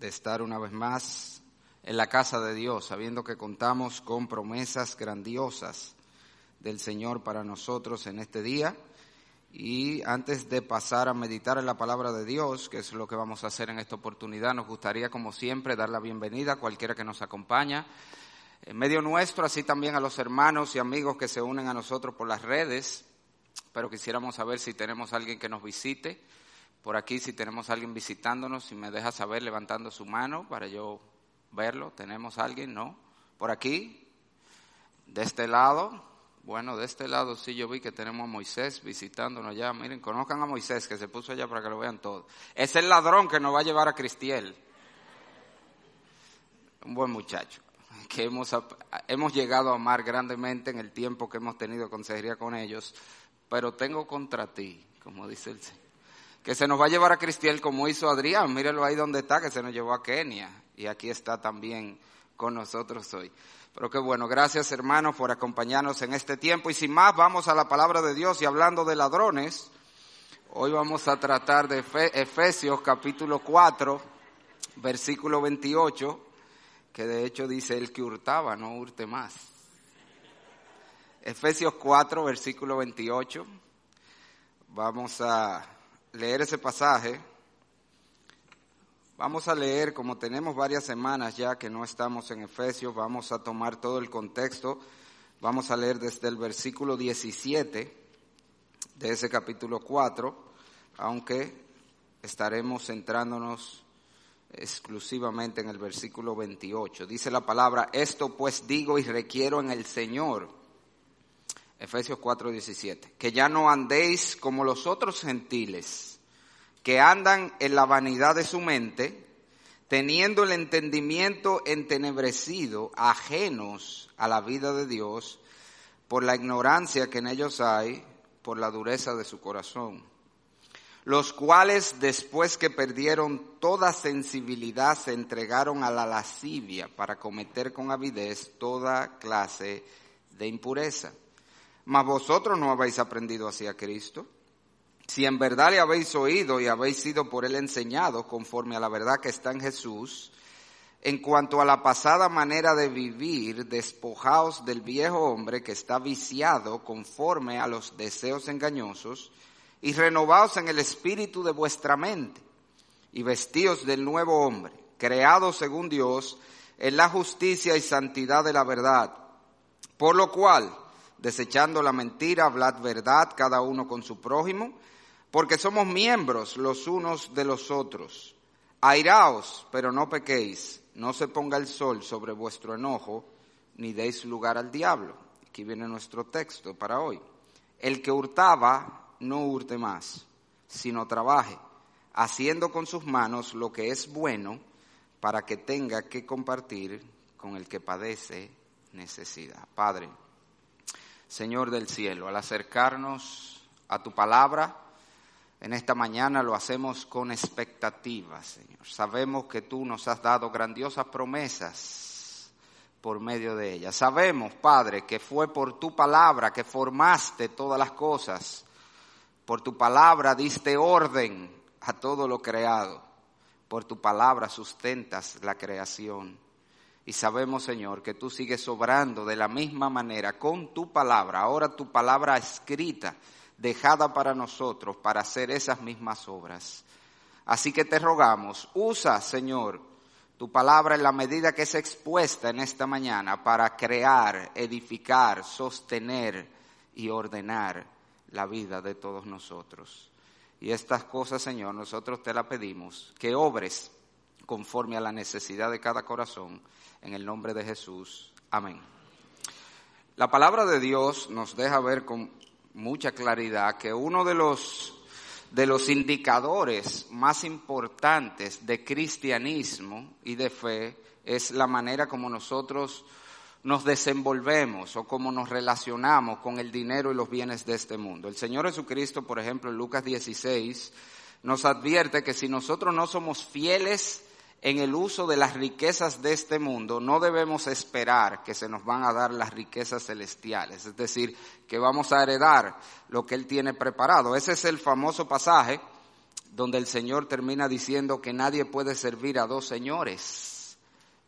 de estar una vez más en la casa de Dios, sabiendo que contamos con promesas grandiosas del Señor para nosotros en este día. Y antes de pasar a meditar en la palabra de Dios, que es lo que vamos a hacer en esta oportunidad, nos gustaría, como siempre, dar la bienvenida a cualquiera que nos acompaña en medio nuestro, así también a los hermanos y amigos que se unen a nosotros por las redes. Pero quisiéramos saber si tenemos alguien que nos visite. Por aquí, si tenemos alguien visitándonos, si me deja saber levantando su mano para yo verlo. ¿Tenemos alguien? ¿No? Por aquí, de este lado. Bueno, de este lado sí yo vi que tenemos a Moisés visitándonos allá. Miren, conozcan a Moisés que se puso allá para que lo vean todo. Es el ladrón que nos va a llevar a Cristiel. Un buen muchacho que hemos, hemos llegado a amar grandemente en el tiempo que hemos tenido consejería con ellos. Pero tengo contra ti, como dice el Señor, que se nos va a llevar a Cristiel como hizo Adrián. Mírelo ahí donde está, que se nos llevó a Kenia. Y aquí está también con nosotros hoy. Pero qué bueno, gracias hermanos por acompañarnos en este tiempo. Y sin más, vamos a la palabra de Dios y hablando de ladrones, hoy vamos a tratar de Efesios capítulo 4, versículo 28, que de hecho dice el que hurtaba, no hurte más. Efesios 4, versículo 28. Vamos a leer ese pasaje. Vamos a leer, como tenemos varias semanas ya que no estamos en Efesios, vamos a tomar todo el contexto. Vamos a leer desde el versículo 17 de ese capítulo 4, aunque estaremos centrándonos exclusivamente en el versículo 28. Dice la palabra, esto pues digo y requiero en el Señor. Efesios 4, 17. Que ya no andéis como los otros gentiles que andan en la vanidad de su mente, teniendo el entendimiento entenebrecido, ajenos a la vida de Dios, por la ignorancia que en ellos hay, por la dureza de su corazón, los cuales después que perdieron toda sensibilidad se entregaron a la lascivia para cometer con avidez toda clase de impureza. Mas vosotros no habéis aprendido así a Cristo si en verdad le habéis oído y habéis sido por él enseñados conforme a la verdad que está en Jesús, en cuanto a la pasada manera de vivir, despojaos del viejo hombre que está viciado conforme a los deseos engañosos, y renovaos en el espíritu de vuestra mente, y vestíos del nuevo hombre, creado según Dios, en la justicia y santidad de la verdad. Por lo cual, desechando la mentira, hablad verdad cada uno con su prójimo, porque somos miembros los unos de los otros. Airaos, pero no pequéis, no se ponga el sol sobre vuestro enojo, ni deis lugar al diablo. Aquí viene nuestro texto para hoy. El que hurtaba, no hurte más, sino trabaje, haciendo con sus manos lo que es bueno, para que tenga que compartir con el que padece necesidad. Padre, Señor del cielo, al acercarnos a tu palabra, en esta mañana lo hacemos con expectativa, Señor. Sabemos que tú nos has dado grandiosas promesas por medio de ellas. Sabemos, Padre, que fue por tu palabra que formaste todas las cosas. Por tu palabra diste orden a todo lo creado. Por tu palabra sustentas la creación. Y sabemos, Señor, que tú sigues obrando de la misma manera con tu palabra, ahora tu palabra escrita dejada para nosotros para hacer esas mismas obras. Así que te rogamos, usa, Señor, tu palabra en la medida que es expuesta en esta mañana para crear, edificar, sostener y ordenar la vida de todos nosotros. Y estas cosas, Señor, nosotros te la pedimos, que obres conforme a la necesidad de cada corazón, en el nombre de Jesús. Amén. La palabra de Dios nos deja ver con mucha claridad que uno de los, de los indicadores más importantes de cristianismo y de fe es la manera como nosotros nos desenvolvemos o cómo nos relacionamos con el dinero y los bienes de este mundo. El Señor Jesucristo, por ejemplo, en Lucas 16, nos advierte que si nosotros no somos fieles en el uso de las riquezas de este mundo, no debemos esperar que se nos van a dar las riquezas celestiales, es decir, que vamos a heredar lo que Él tiene preparado. Ese es el famoso pasaje donde el Señor termina diciendo que nadie puede servir a dos señores.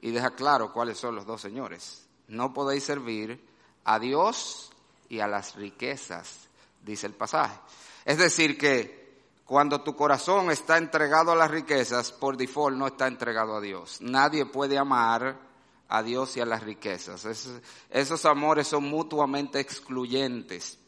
Y deja claro cuáles son los dos señores. No podéis servir a Dios y a las riquezas, dice el pasaje. Es decir, que cuando tu corazón está entregado a las riquezas, por default no está entregado a Dios. Nadie puede amar a Dios y a las riquezas. esos amores son mutuamente excluyentes.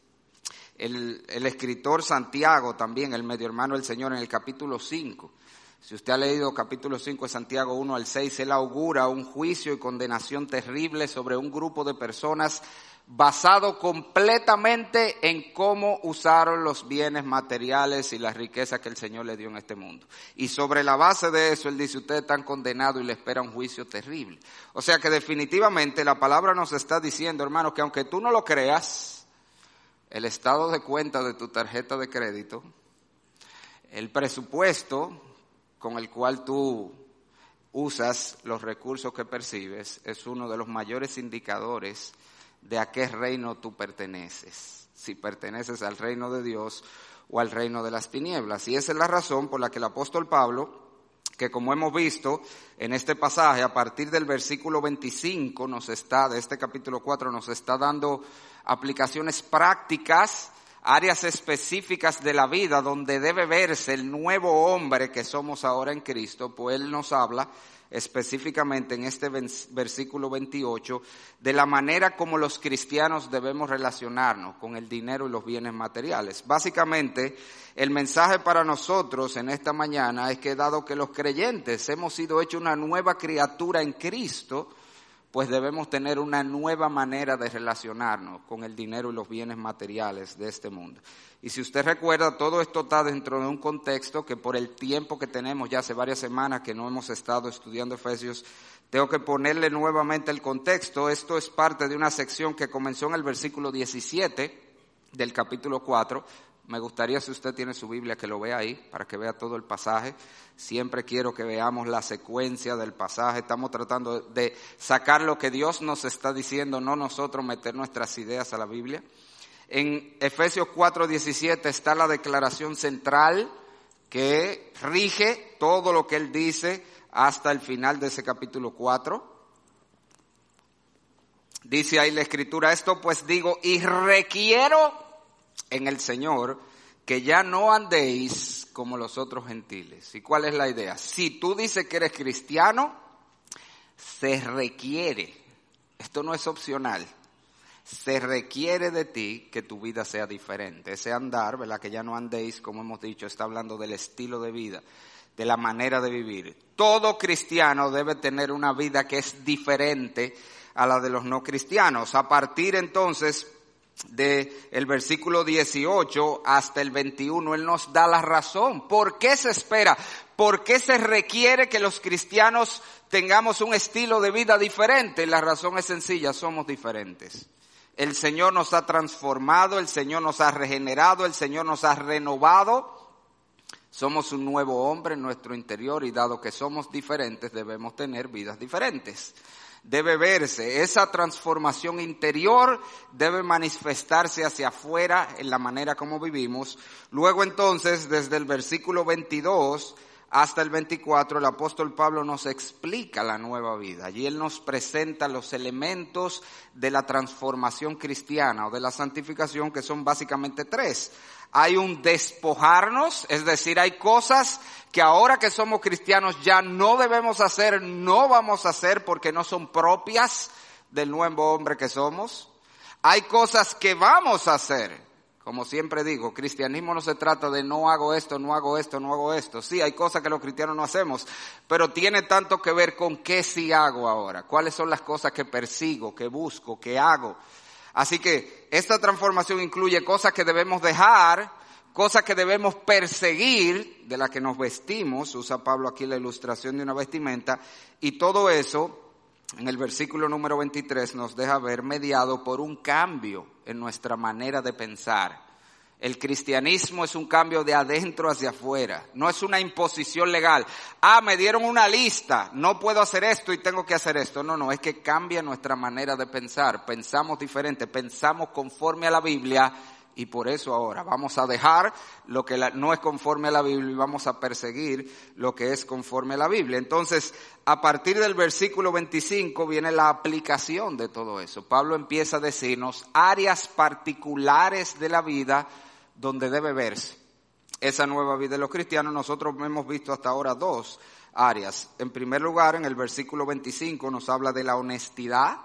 El, el, escritor Santiago también, el medio hermano del Señor, en el capítulo 5. Si usted ha leído capítulo 5 de Santiago 1 al 6, él augura un juicio y condenación terrible sobre un grupo de personas basado completamente en cómo usaron los bienes materiales y las riquezas que el Señor le dio en este mundo. Y sobre la base de eso, Él dice, ustedes están condenados y le espera un juicio terrible. O sea que definitivamente la palabra nos está diciendo, hermano, que aunque tú no lo creas, el estado de cuenta de tu tarjeta de crédito, el presupuesto con el cual tú usas los recursos que percibes, es uno de los mayores indicadores de a qué reino tú perteneces, si perteneces al reino de Dios o al reino de las tinieblas. Y esa es la razón por la que el apóstol Pablo, que como hemos visto en este pasaje, a partir del versículo 25 nos está, de este capítulo 4, nos está dando aplicaciones prácticas, áreas específicas de la vida donde debe verse el nuevo hombre que somos ahora en Cristo, pues Él nos habla específicamente en este versículo 28 de la manera como los cristianos debemos relacionarnos con el dinero y los bienes materiales. Básicamente, el mensaje para nosotros en esta mañana es que dado que los creyentes hemos sido hechos una nueva criatura en Cristo, pues debemos tener una nueva manera de relacionarnos con el dinero y los bienes materiales de este mundo. Y si usted recuerda, todo esto está dentro de un contexto que por el tiempo que tenemos, ya hace varias semanas que no hemos estado estudiando Efesios, tengo que ponerle nuevamente el contexto. Esto es parte de una sección que comenzó en el versículo 17 del capítulo 4. Me gustaría, si usted tiene su Biblia, que lo vea ahí, para que vea todo el pasaje. Siempre quiero que veamos la secuencia del pasaje. Estamos tratando de sacar lo que Dios nos está diciendo, no nosotros meter nuestras ideas a la Biblia. En Efesios 4:17 está la declaración central que rige todo lo que Él dice hasta el final de ese capítulo 4. Dice ahí la escritura, esto pues digo, y requiero en el Señor que ya no andéis como los otros gentiles. ¿Y cuál es la idea? Si tú dices que eres cristiano, se requiere, esto no es opcional, se requiere de ti que tu vida sea diferente. Ese andar, ¿verdad? Que ya no andéis, como hemos dicho, está hablando del estilo de vida, de la manera de vivir. Todo cristiano debe tener una vida que es diferente a la de los no cristianos. A partir entonces de el versículo 18 hasta el 21, Él nos da la razón. ¿Por qué se espera? ¿Por qué se requiere que los cristianos tengamos un estilo de vida diferente? La razón es sencilla, somos diferentes. El Señor nos ha transformado, el Señor nos ha regenerado, el Señor nos ha renovado. Somos un nuevo hombre en nuestro interior y dado que somos diferentes debemos tener vidas diferentes debe verse, esa transformación interior debe manifestarse hacia afuera en la manera como vivimos. Luego entonces, desde el versículo 22 hasta el 24, el apóstol Pablo nos explica la nueva vida. Allí él nos presenta los elementos de la transformación cristiana o de la santificación, que son básicamente tres. Hay un despojarnos, es decir, hay cosas que ahora que somos cristianos ya no debemos hacer, no vamos a hacer porque no son propias del nuevo hombre que somos. Hay cosas que vamos a hacer como siempre digo, cristianismo no se trata de no hago esto, no hago esto, no hago esto. Sí, hay cosas que los cristianos no hacemos, pero tiene tanto que ver con qué sí hago ahora, cuáles son las cosas que persigo, que busco, que hago. Así que esta transformación incluye cosas que debemos dejar, cosas que debemos perseguir, de las que nos vestimos, usa Pablo aquí la ilustración de una vestimenta, y todo eso en el versículo número 23 nos deja ver mediado por un cambio en nuestra manera de pensar. El cristianismo es un cambio de adentro hacia afuera, no es una imposición legal. Ah, me dieron una lista, no puedo hacer esto y tengo que hacer esto. No, no, es que cambia nuestra manera de pensar, pensamos diferente, pensamos conforme a la Biblia Y por eso ahora vamos a dejar lo que no es conforme a la Biblia y vamos a perseguir lo que es conforme a la Biblia. Entonces, a partir del versículo 25 viene la aplicación de todo eso. Pablo empieza a decirnos áreas particulares de la vida donde debe verse esa nueva vida de los cristianos. Nosotros hemos visto hasta ahora dos áreas. En primer lugar, en el versículo 25 nos habla de la honestidad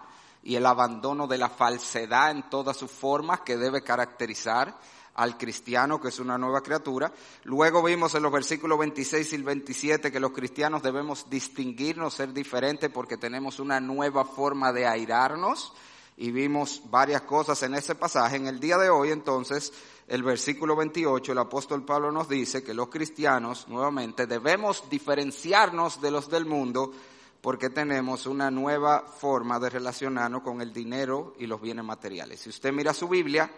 y el abandono de la falsedad en todas sus formas que debe caracterizar al cristiano, que es una nueva criatura. Luego vimos en los versículos 26 y 27 que los cristianos debemos distinguirnos, ser diferentes, porque tenemos una nueva forma de airarnos. Y vimos varias cosas en ese pasaje. En el día de hoy, entonces, el versículo 28, el apóstol Pablo nos dice que los cristianos, nuevamente, debemos diferenciarnos de los del mundo porque tenemos una nueva forma de relacionarnos con el dinero y los bienes materiales. Si usted mira su Biblia,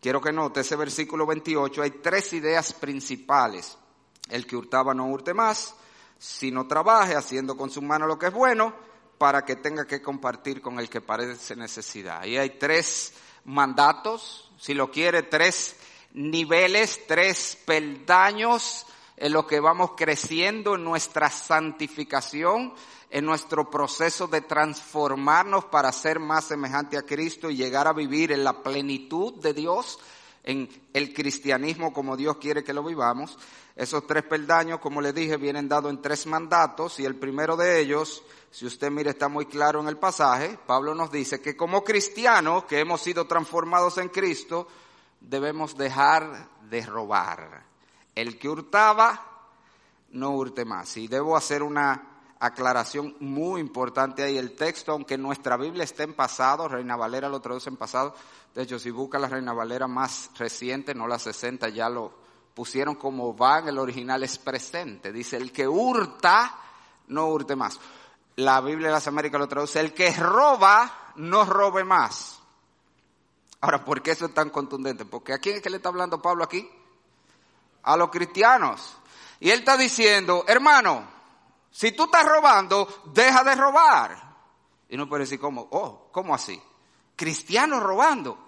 quiero que note ese versículo 28, hay tres ideas principales. El que hurtaba no hurte más, sino trabaje haciendo con su mano lo que es bueno, para que tenga que compartir con el que parece necesidad. Ahí hay tres mandatos, si lo quiere, tres niveles, tres peldaños en los que vamos creciendo en nuestra santificación en nuestro proceso de transformarnos para ser más semejante a Cristo y llegar a vivir en la plenitud de Dios, en el cristianismo como Dios quiere que lo vivamos. Esos tres peldaños, como le dije, vienen dados en tres mandatos y el primero de ellos, si usted mire, está muy claro en el pasaje, Pablo nos dice que como cristianos que hemos sido transformados en Cristo, debemos dejar de robar. El que hurtaba, no hurte más. Y debo hacer una aclaración muy importante ahí. El texto, aunque nuestra Biblia esté en pasado, Reina Valera lo traduce en pasado, de hecho si busca la Reina Valera más reciente, no la 60, ya lo pusieron como va en el original es presente. Dice, el que hurta, no hurte más. La Biblia de las Américas lo traduce, el que roba, no robe más. Ahora, ¿por qué eso es tan contundente? Porque ¿a quién es que le está hablando Pablo aquí? A los cristianos. Y él está diciendo, hermano, si tú estás robando, deja de robar. Y no puede decir, ¿cómo? Oh, ¿cómo así? Cristianos robando.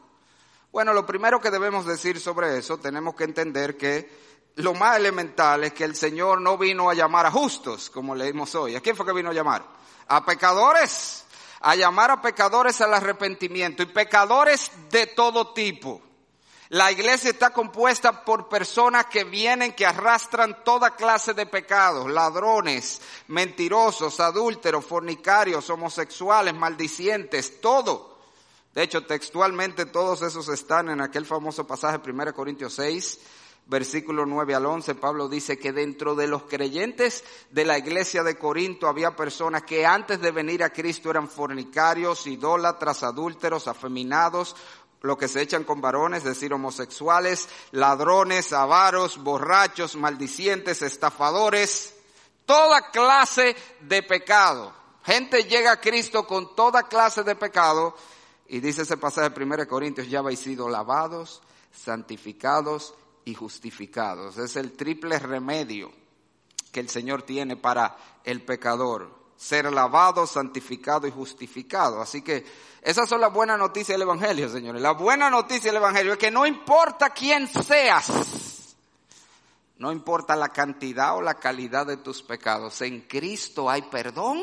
Bueno, lo primero que debemos decir sobre eso, tenemos que entender que lo más elemental es que el Señor no vino a llamar a justos, como leímos hoy. ¿A quién fue que vino a llamar? A pecadores. A llamar a pecadores al arrepentimiento y pecadores de todo tipo. La iglesia está compuesta por personas que vienen, que arrastran toda clase de pecados, ladrones, mentirosos, adúlteros, fornicarios, homosexuales, maldicientes, todo. De hecho, textualmente todos esos están en aquel famoso pasaje 1 Corintios 6, versículo 9 al 11. Pablo dice que dentro de los creyentes de la iglesia de Corinto había personas que antes de venir a Cristo eran fornicarios, idólatras, adúlteros, afeminados, lo que se echan con varones, es decir, homosexuales, ladrones, avaros, borrachos, maldicientes, estafadores, toda clase de pecado. Gente llega a Cristo con toda clase de pecado y dice ese pasaje de 1 Corintios, ya habéis sido lavados, santificados y justificados. Es el triple remedio que el Señor tiene para el pecador ser lavado, santificado y justificado. Así que esas son las buenas noticias del Evangelio, señores. La buena noticia del Evangelio es que no importa quién seas, no importa la cantidad o la calidad de tus pecados, en Cristo hay perdón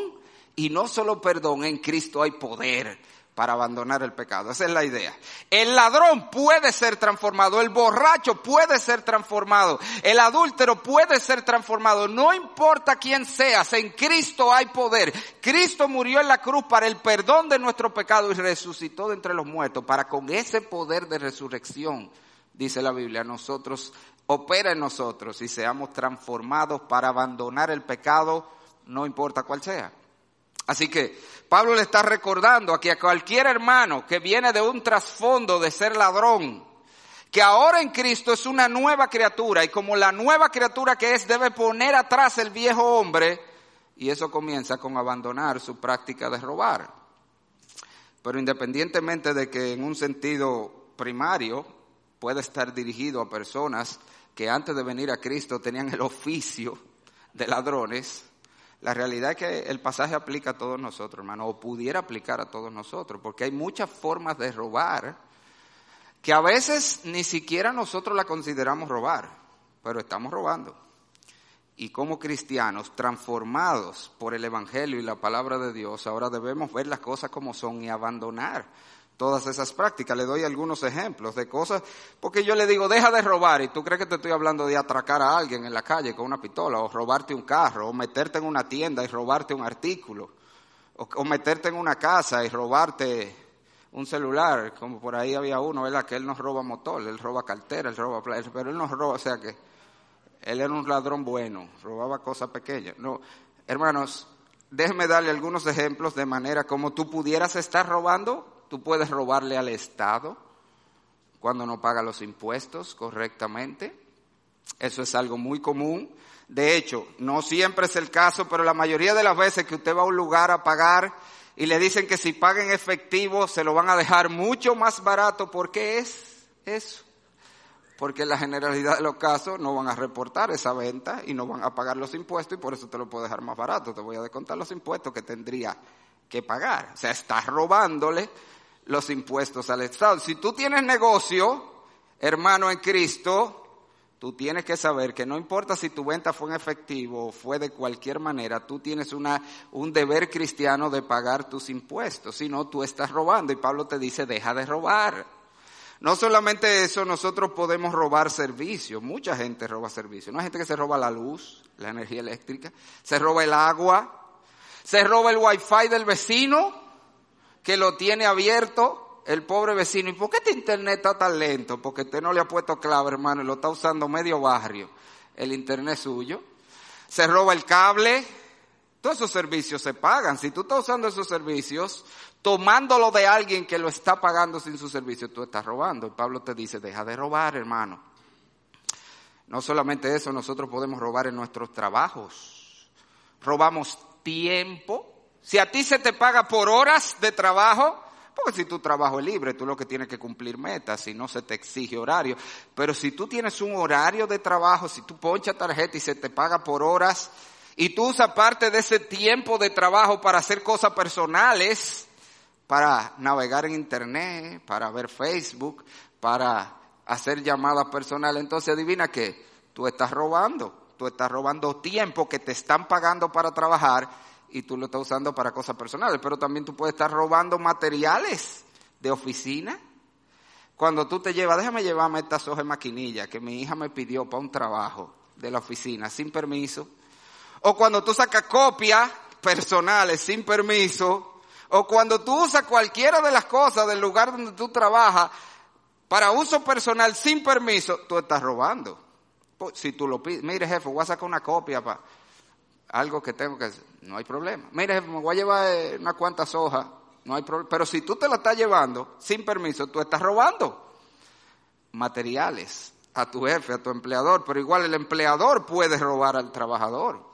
y no solo perdón, en Cristo hay poder para abandonar el pecado. Esa es la idea. El ladrón puede ser transformado, el borracho puede ser transformado, el adúltero puede ser transformado. No importa quién seas, en Cristo hay poder. Cristo murió en la cruz para el perdón de nuestro pecado y resucitó de entre los muertos para con ese poder de resurrección, dice la Biblia, nosotros opera en nosotros y seamos transformados para abandonar el pecado, no importa cuál sea. Así que Pablo le está recordando aquí a cualquier hermano que viene de un trasfondo de ser ladrón, que ahora en Cristo es una nueva criatura y como la nueva criatura que es debe poner atrás el viejo hombre y eso comienza con abandonar su práctica de robar. Pero independientemente de que en un sentido primario puede estar dirigido a personas que antes de venir a Cristo tenían el oficio de ladrones, la realidad es que el pasaje aplica a todos nosotros, hermano, o pudiera aplicar a todos nosotros, porque hay muchas formas de robar que a veces ni siquiera nosotros la consideramos robar, pero estamos robando. Y como cristianos transformados por el Evangelio y la palabra de Dios, ahora debemos ver las cosas como son y abandonar todas esas prácticas. Le doy algunos ejemplos de cosas, porque yo le digo, deja de robar, y tú crees que te estoy hablando de atracar a alguien en la calle con una pistola, o robarte un carro, o meterte en una tienda y robarte un artículo, o, meterte en una casa y robarte un celular, como por ahí había uno, ¿verdad? Que él no roba motor, él roba cartera, él roba, pero él no roba, o sea que él era un ladrón bueno, robaba cosas pequeñas. No, hermanos, déjenme darle algunos ejemplos de manera como tú pudieras estar robando, tú puedes robarle al Estado cuando no paga los impuestos correctamente. Eso es algo muy común. De hecho, no siempre es el caso, pero la mayoría de las veces que usted va a un lugar a pagar y le dicen que si paga en efectivo se lo van a dejar mucho más barato, ¿por qué es eso? Porque en la generalidad de los casos no van a reportar esa venta y no van a pagar los impuestos y por eso te lo puedo dejar más barato. Te voy a descontar los impuestos que tendría que pagar. O sea, estás robándole los impuestos al Estado. Si tú tienes negocio, hermano en Cristo, Tú tienes que saber que no importa si tu venta fue en efectivo o fue de cualquier manera, tú tienes una, un deber cristiano de pagar tus impuestos, si no tú estás robando. Y Pablo te dice deja de robar. No solamente eso, nosotros podemos robar servicios, mucha gente roba servicios, no hay gente que se roba la luz, la energía eléctrica, se roba el agua, se roba el wifi del vecino que lo tiene abierto el pobre vecino, ¿y por qué este internet está tan lento? Porque usted no le ha puesto clave, hermano, y lo está usando medio barrio, el internet suyo. Se roba el cable, todos esos servicios se pagan. Si tú estás usando esos servicios, tomándolo de alguien que lo está pagando sin su servicio, tú estás robando. Y Pablo te dice, deja de robar, hermano. No solamente eso, nosotros podemos robar en nuestros trabajos. Robamos tiempo. Si a ti se te paga por horas de trabajo, porque si tu trabajo es libre, tú lo que tienes que cumplir metas, si no se te exige horario. Pero si tú tienes un horario de trabajo, si tú ponchas tarjeta y se te paga por horas, y tú usas parte de ese tiempo de trabajo para hacer cosas personales, para navegar en internet, para ver Facebook, para hacer llamadas personales, entonces adivina que tú estás robando, tú estás robando tiempo que te están pagando para trabajar y tú lo estás usando para cosas personales, pero también tú puedes estar robando materiales de oficina. Cuando tú te llevas, déjame llevarme estas hojas de maquinilla que mi hija me pidió para un trabajo de la oficina sin permiso. O cuando tú sacas copias personales sin permiso. O cuando tú usas cualquiera de las cosas del lugar donde tú trabajas para uso personal sin permiso, tú estás robando. Pues, si tú lo pides, mire jefe, voy a sacar una copia para algo que tengo que hacer, no hay problema. Mire, me voy a llevar eh, unas cuantas hojas, no hay problema. Pero si tú te la estás llevando sin permiso, tú estás robando materiales a tu jefe, a tu empleador, pero igual el empleador puede robar al trabajador.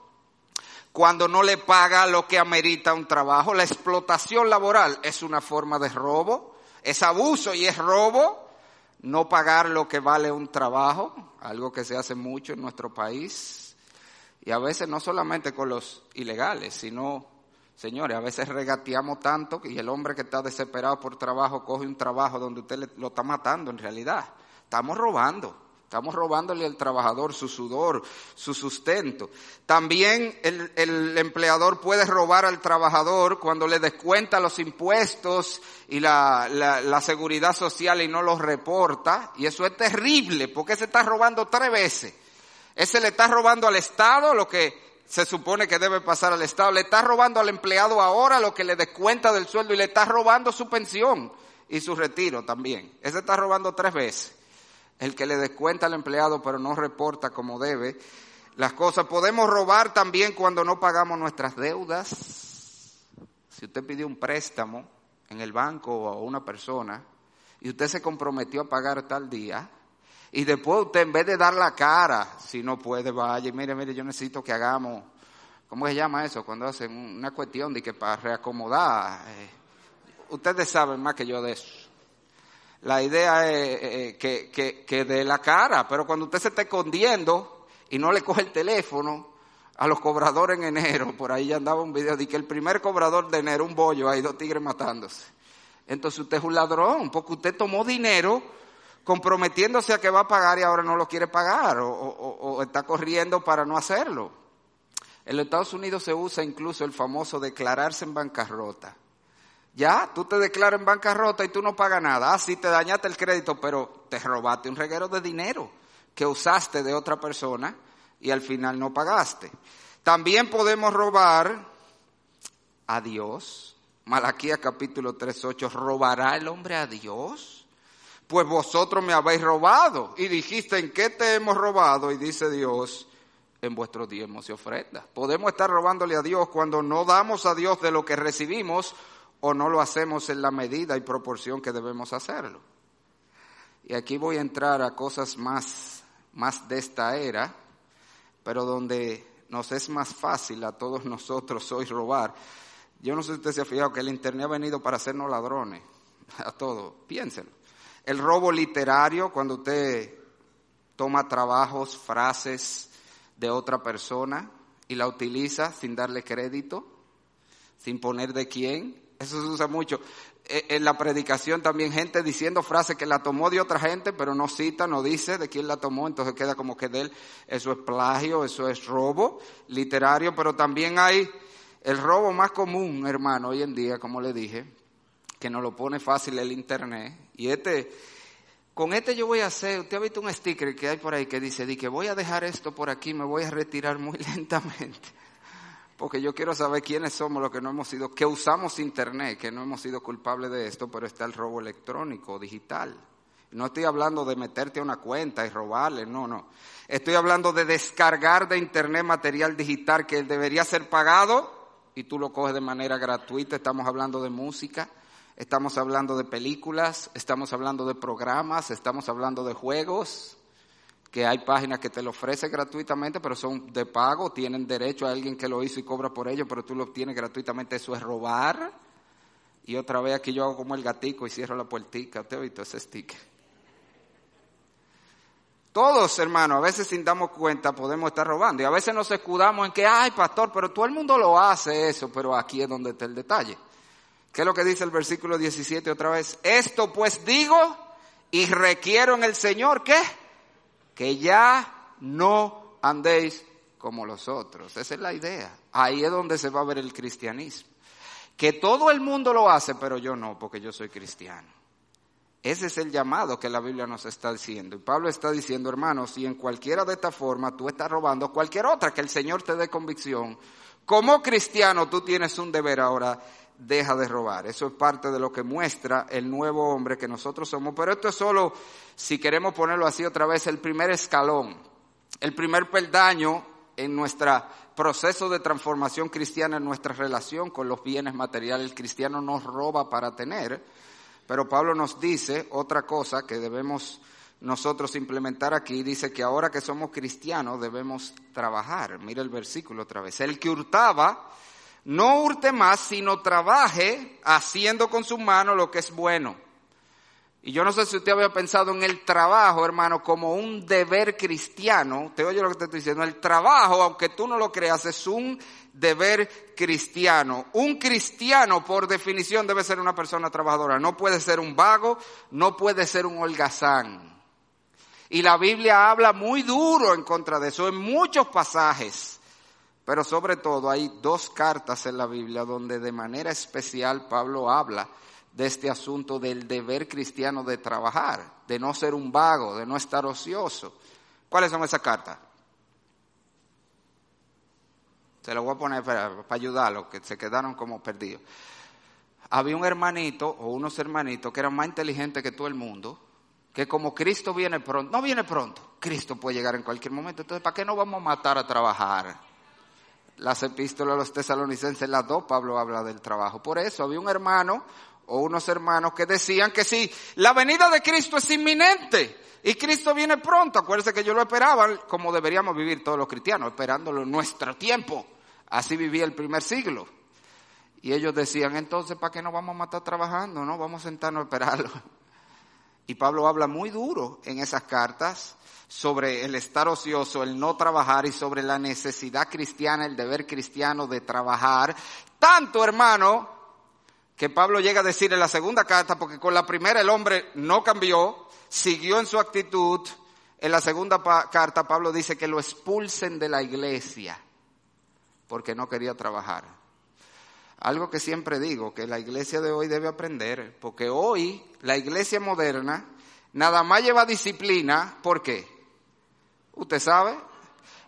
Cuando no le paga lo que amerita un trabajo, la explotación laboral es una forma de robo, es abuso y es robo. No pagar lo que vale un trabajo, algo que se hace mucho en nuestro país, y a veces no solamente con los ilegales, sino, señores, a veces regateamos tanto y el hombre que está desesperado por trabajo coge un trabajo donde usted lo está matando en realidad. Estamos robando. Estamos robándole al trabajador su sudor, su sustento. También el, el, empleador puede robar al trabajador cuando le descuenta los impuestos y la, la, la, seguridad social y no los reporta. Y eso es terrible porque se está robando tres veces. Ese le está robando al Estado lo que se supone que debe pasar al Estado. Le está robando al empleado ahora lo que le descuenta del sueldo y le está robando su pensión y su retiro también. Ese está robando tres veces. El que le descuenta al empleado pero no reporta como debe las cosas. Podemos robar también cuando no pagamos nuestras deudas. Si usted pidió un préstamo en el banco o a una persona y usted se comprometió a pagar tal día, y después usted, en vez de dar la cara, si no puede, vaya mire, mire, yo necesito que hagamos, ¿cómo se llama eso? Cuando hacen una cuestión de que para reacomodar. Eh, ustedes saben más que yo de eso. La idea es eh, eh, que, que, que de la cara, pero cuando usted se está escondiendo y no le coge el teléfono a los cobradores en enero, por ahí ya andaba un video de que el primer cobrador de enero, un bollo, hay dos tigres matándose. Entonces usted es un ladrón, porque usted tomó dinero comprometiéndose a que va a pagar y ahora no lo quiere pagar o, o está corriendo para no hacerlo. En los Estados Unidos se usa incluso el famoso declararse en bancarrota. Ya, tú te declaras en bancarrota y tú no pagas nada. Ah, sí, te dañaste el crédito, pero te robaste un reguero de dinero que usaste de otra persona y al final no pagaste. También podemos robar a Dios. Malaquía capítulo 3.8, ¿robará el hombre a Dios? Pues vosotros me habéis robado y dijiste, ¿en qué te hemos robado? Y dice Dios, en vuestros diezmos y ofrendas. Podemos estar robándole a Dios cuando no damos a Dios de lo que recibimos o no lo hacemos en la medida y proporción que debemos hacerlo. Y aquí voy a entrar a cosas más, más de esta era, pero donde nos es más fácil a todos nosotros hoy robar. Yo no sé si usted se ha fijado que el Internet ha venido para hacernos ladrones, a todos, piénsenlo. El robo literario, cuando usted toma trabajos, frases de otra persona y la utiliza sin darle crédito, sin poner de quién, eso se usa mucho. Eh, en la predicación también gente diciendo frases que la tomó de otra gente, pero no cita, no dice de quién la tomó, entonces queda como que de él. Eso es plagio, eso es robo literario, pero también hay el robo más común, hermano, hoy en día, como le dije, que nos lo pone fácil el internet. Y este, con este yo voy a hacer, usted ha visto un sticker que hay por ahí que dice, di que voy a dejar esto por aquí, me voy a retirar muy lentamente porque yo quiero saber quiénes somos los que no hemos sido, que usamos Internet, que no hemos sido culpables de esto, pero está el robo electrónico, digital. No estoy hablando de meterte a una cuenta y robarle, no, no. Estoy hablando de descargar de Internet material digital que debería ser pagado y tú lo coges de manera gratuita. Estamos hablando de música, estamos hablando de películas, estamos hablando de programas, estamos hablando de juegos que hay páginas que te lo ofrecen gratuitamente, pero son de pago, tienen derecho a alguien que lo hizo y cobra por ello, pero tú lo obtienes gratuitamente, eso es robar. Y otra vez aquí yo hago como el gatico y cierro la puertica, ¿te ha visto ese sticker? Todos, hermanos, a veces sin darnos cuenta podemos estar robando y a veces nos escudamos en que, ay, pastor, pero todo el mundo lo hace eso, pero aquí es donde está el detalle. ¿Qué es lo que dice el versículo 17 otra vez? Esto pues digo y requiero en el Señor, ¿qué? que ya no andéis como los otros. Esa es la idea. Ahí es donde se va a ver el cristianismo. Que todo el mundo lo hace, pero yo no, porque yo soy cristiano. Ese es el llamado que la Biblia nos está diciendo. Y Pablo está diciendo, hermanos, si en cualquiera de estas formas tú estás robando cualquier otra que el Señor te dé convicción, como cristiano tú tienes un deber ahora deja de robar. Eso es parte de lo que muestra el nuevo hombre que nosotros somos. Pero esto es solo, si queremos ponerlo así otra vez, el primer escalón, el primer peldaño en nuestro proceso de transformación cristiana, en nuestra relación con los bienes materiales. El cristiano nos roba para tener, pero Pablo nos dice otra cosa que debemos nosotros implementar aquí. Dice que ahora que somos cristianos debemos trabajar. Mira el versículo otra vez. El que hurtaba, no hurte más, sino trabaje haciendo con su mano lo que es bueno. Y yo no sé si usted había pensado en el trabajo, hermano, como un deber cristiano. Te oye lo que te estoy diciendo. El trabajo, aunque tú no lo creas, es un deber cristiano. Un cristiano, por definición, debe ser una persona trabajadora. No puede ser un vago, no puede ser un holgazán. Y la Biblia habla muy duro en contra de eso en muchos pasajes. Pero sobre todo hay dos cartas en la Biblia donde de manera especial Pablo habla de este asunto del deber cristiano de trabajar, de no ser un vago, de no estar ocioso. ¿Cuáles son esas cartas? Se las voy a poner para, para ayudarlos, que se quedaron como perdidos. Había un hermanito o unos hermanitos que eran más inteligentes que todo el mundo, que como Cristo viene pronto, no viene pronto, Cristo puede llegar en cualquier momento, entonces ¿para qué no vamos a matar a trabajar? Las epístolas a los tesalonicenses, las dos, Pablo habla del trabajo. Por eso había un hermano o unos hermanos que decían que si la venida de Cristo es inminente y Cristo viene pronto, acuérdense que yo lo esperaba como deberíamos vivir todos los cristianos, esperándolo en nuestro tiempo. Así vivía el primer siglo. Y ellos decían, entonces, ¿para qué nos vamos a matar trabajando? No, vamos a sentarnos a esperarlo. Y Pablo habla muy duro en esas cartas sobre el estar ocioso, el no trabajar y sobre la necesidad cristiana, el deber cristiano de trabajar. Tanto, hermano, que Pablo llega a decir en la segunda carta, porque con la primera el hombre no cambió, siguió en su actitud. En la segunda carta Pablo dice que lo expulsen de la iglesia porque no quería trabajar. Algo que siempre digo, que la iglesia de hoy debe aprender, porque hoy la iglesia moderna nada más lleva disciplina, ¿por qué? ¿Usted sabe?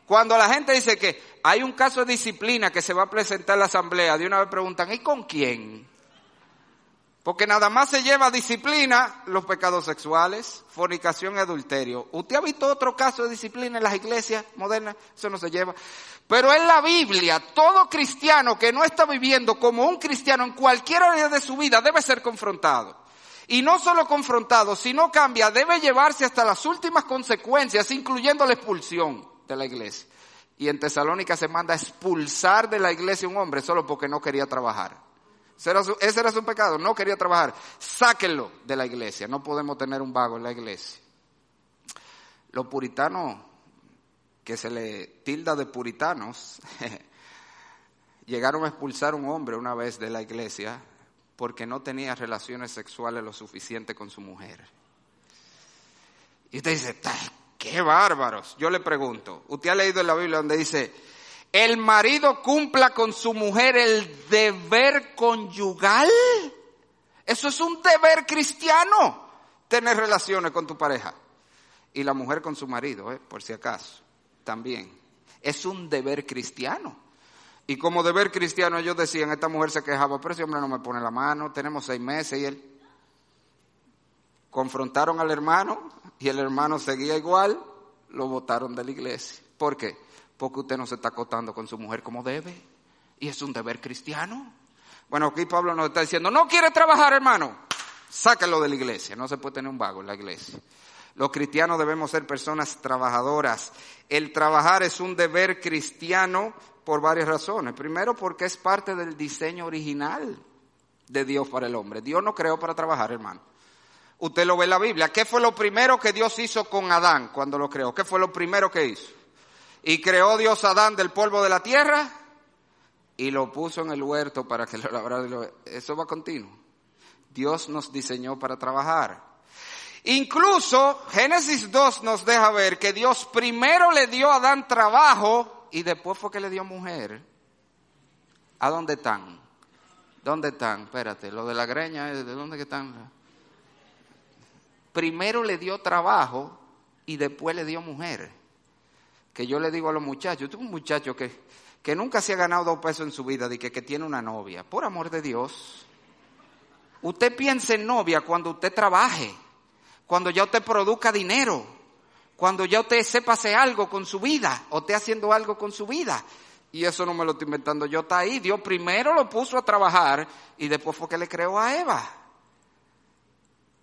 Cuando la gente dice que hay un caso de disciplina que se va a presentar en la asamblea, de una vez preguntan, ¿y con quién? Porque nada más se lleva disciplina los pecados sexuales, fornicación y adulterio. ¿Usted ha visto otro caso de disciplina en las iglesias modernas? Eso no se lleva. Pero en la Biblia, todo cristiano que no está viviendo como un cristiano en cualquier área de su vida debe ser confrontado. Y no solo confrontado, si no cambia, debe llevarse hasta las últimas consecuencias, incluyendo la expulsión de la iglesia. Y en Tesalónica se manda a expulsar de la iglesia un hombre solo porque no quería trabajar. Ese era, su, pecado, no quería trabajar. Sáquenlo de la iglesia, no podemos tener un vago en la iglesia. Los puritanos que se le tilda de puritanos, llegaron a expulsar a un hombre una vez de la iglesia porque no tenía relaciones sexuales lo suficiente con su mujer. Y usted dice, qué bárbaros. Yo le pregunto, ¿usted ha leído en la Biblia donde dice, el marido cumpla con su mujer el deber conyugal? Eso es un deber cristiano, tener relaciones con tu pareja. Y la mujer con su marido, ¿eh? por si acaso también. Es un deber cristiano. Y como deber cristiano ellos decían, esta mujer se quejaba, pero ese hombre no me pone la mano, tenemos seis meses y él... Confrontaron al hermano y el hermano seguía igual, lo votaron de la iglesia. ¿Por qué? Porque usted no se está acostando con su mujer como debe. Y es un deber cristiano. Bueno, aquí Pablo nos está diciendo, no quiere trabajar, hermano. Sáquelo de la iglesia. No se puede tener un vago en la iglesia. Los cristianos debemos ser personas trabajadoras. El trabajar es un deber cristiano por varias razones. Primero, porque es parte del diseño original de Dios para el hombre. Dios no creó para trabajar, hermano. Usted lo ve en la Biblia. ¿Qué fue lo primero que Dios hizo con Adán cuando lo creó? ¿Qué fue lo primero que hizo? Y creó Dios a Adán del polvo de la tierra y lo puso en el huerto para que lo labrara. Eso va continuo. Dios nos diseñó para trabajar. Incluso Génesis 2 nos deja ver que Dios primero le dio a Adán trabajo y después fue que le dio mujer. ¿A dónde están? ¿Dónde están? Espérate, lo de la greña, ¿de dónde que están? Primero le dio trabajo y después le dio mujer. Que yo le digo a los muchachos, yo tengo un muchacho que, que nunca se ha ganado dos pesos en su vida, de que, que tiene una novia. Por amor de Dios. Usted piense en novia cuando usted trabaje cuando ya usted produzca dinero, cuando ya usted sepa hacer algo con su vida o esté haciendo algo con su vida. Y eso no me lo estoy inventando yo, está ahí. Dios primero lo puso a trabajar y después fue que le creó a Eva.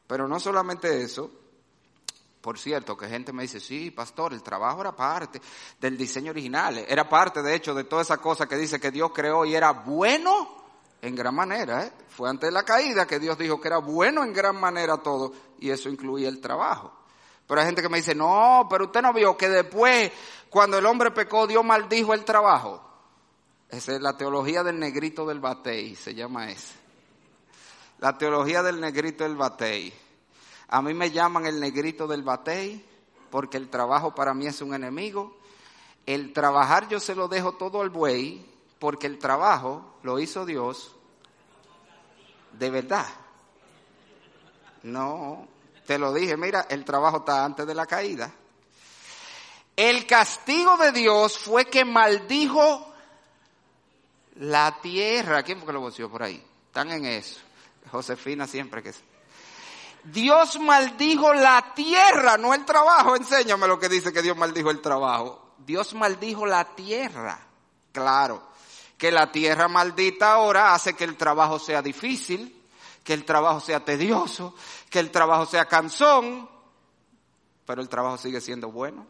Pero no solamente eso, por cierto, que gente me dice, sí, pastor, el trabajo era parte del diseño original, era parte de hecho de toda esa cosa que dice que Dios creó y era bueno en gran manera. ¿eh? Fue antes de la caída que Dios dijo que era bueno en gran manera todo y eso incluía el trabajo. Pero hay gente que me dice, no, pero usted no vio que después, cuando el hombre pecó, Dios maldijo el trabajo. Esa es la teología del negrito del batey, se llama esa. La teología del negrito del batey. A mí me llaman el negrito del batey porque el trabajo para mí es un enemigo. El trabajar yo se lo dejo todo al buey porque el trabajo lo hizo Dios de verdad. No, te lo dije, mira, el trabajo está antes de la caída. El castigo de Dios fue que maldijo la tierra. ¿Quién fue que lo voció por ahí? Están en eso. Josefina siempre que... Dios maldijo la tierra, no el trabajo. Enséñame lo que dice que Dios maldijo el trabajo. Dios maldijo la tierra. Claro que la tierra maldita ahora hace que el trabajo sea difícil, que el trabajo sea tedioso, que el trabajo sea cansón, pero el trabajo sigue siendo bueno.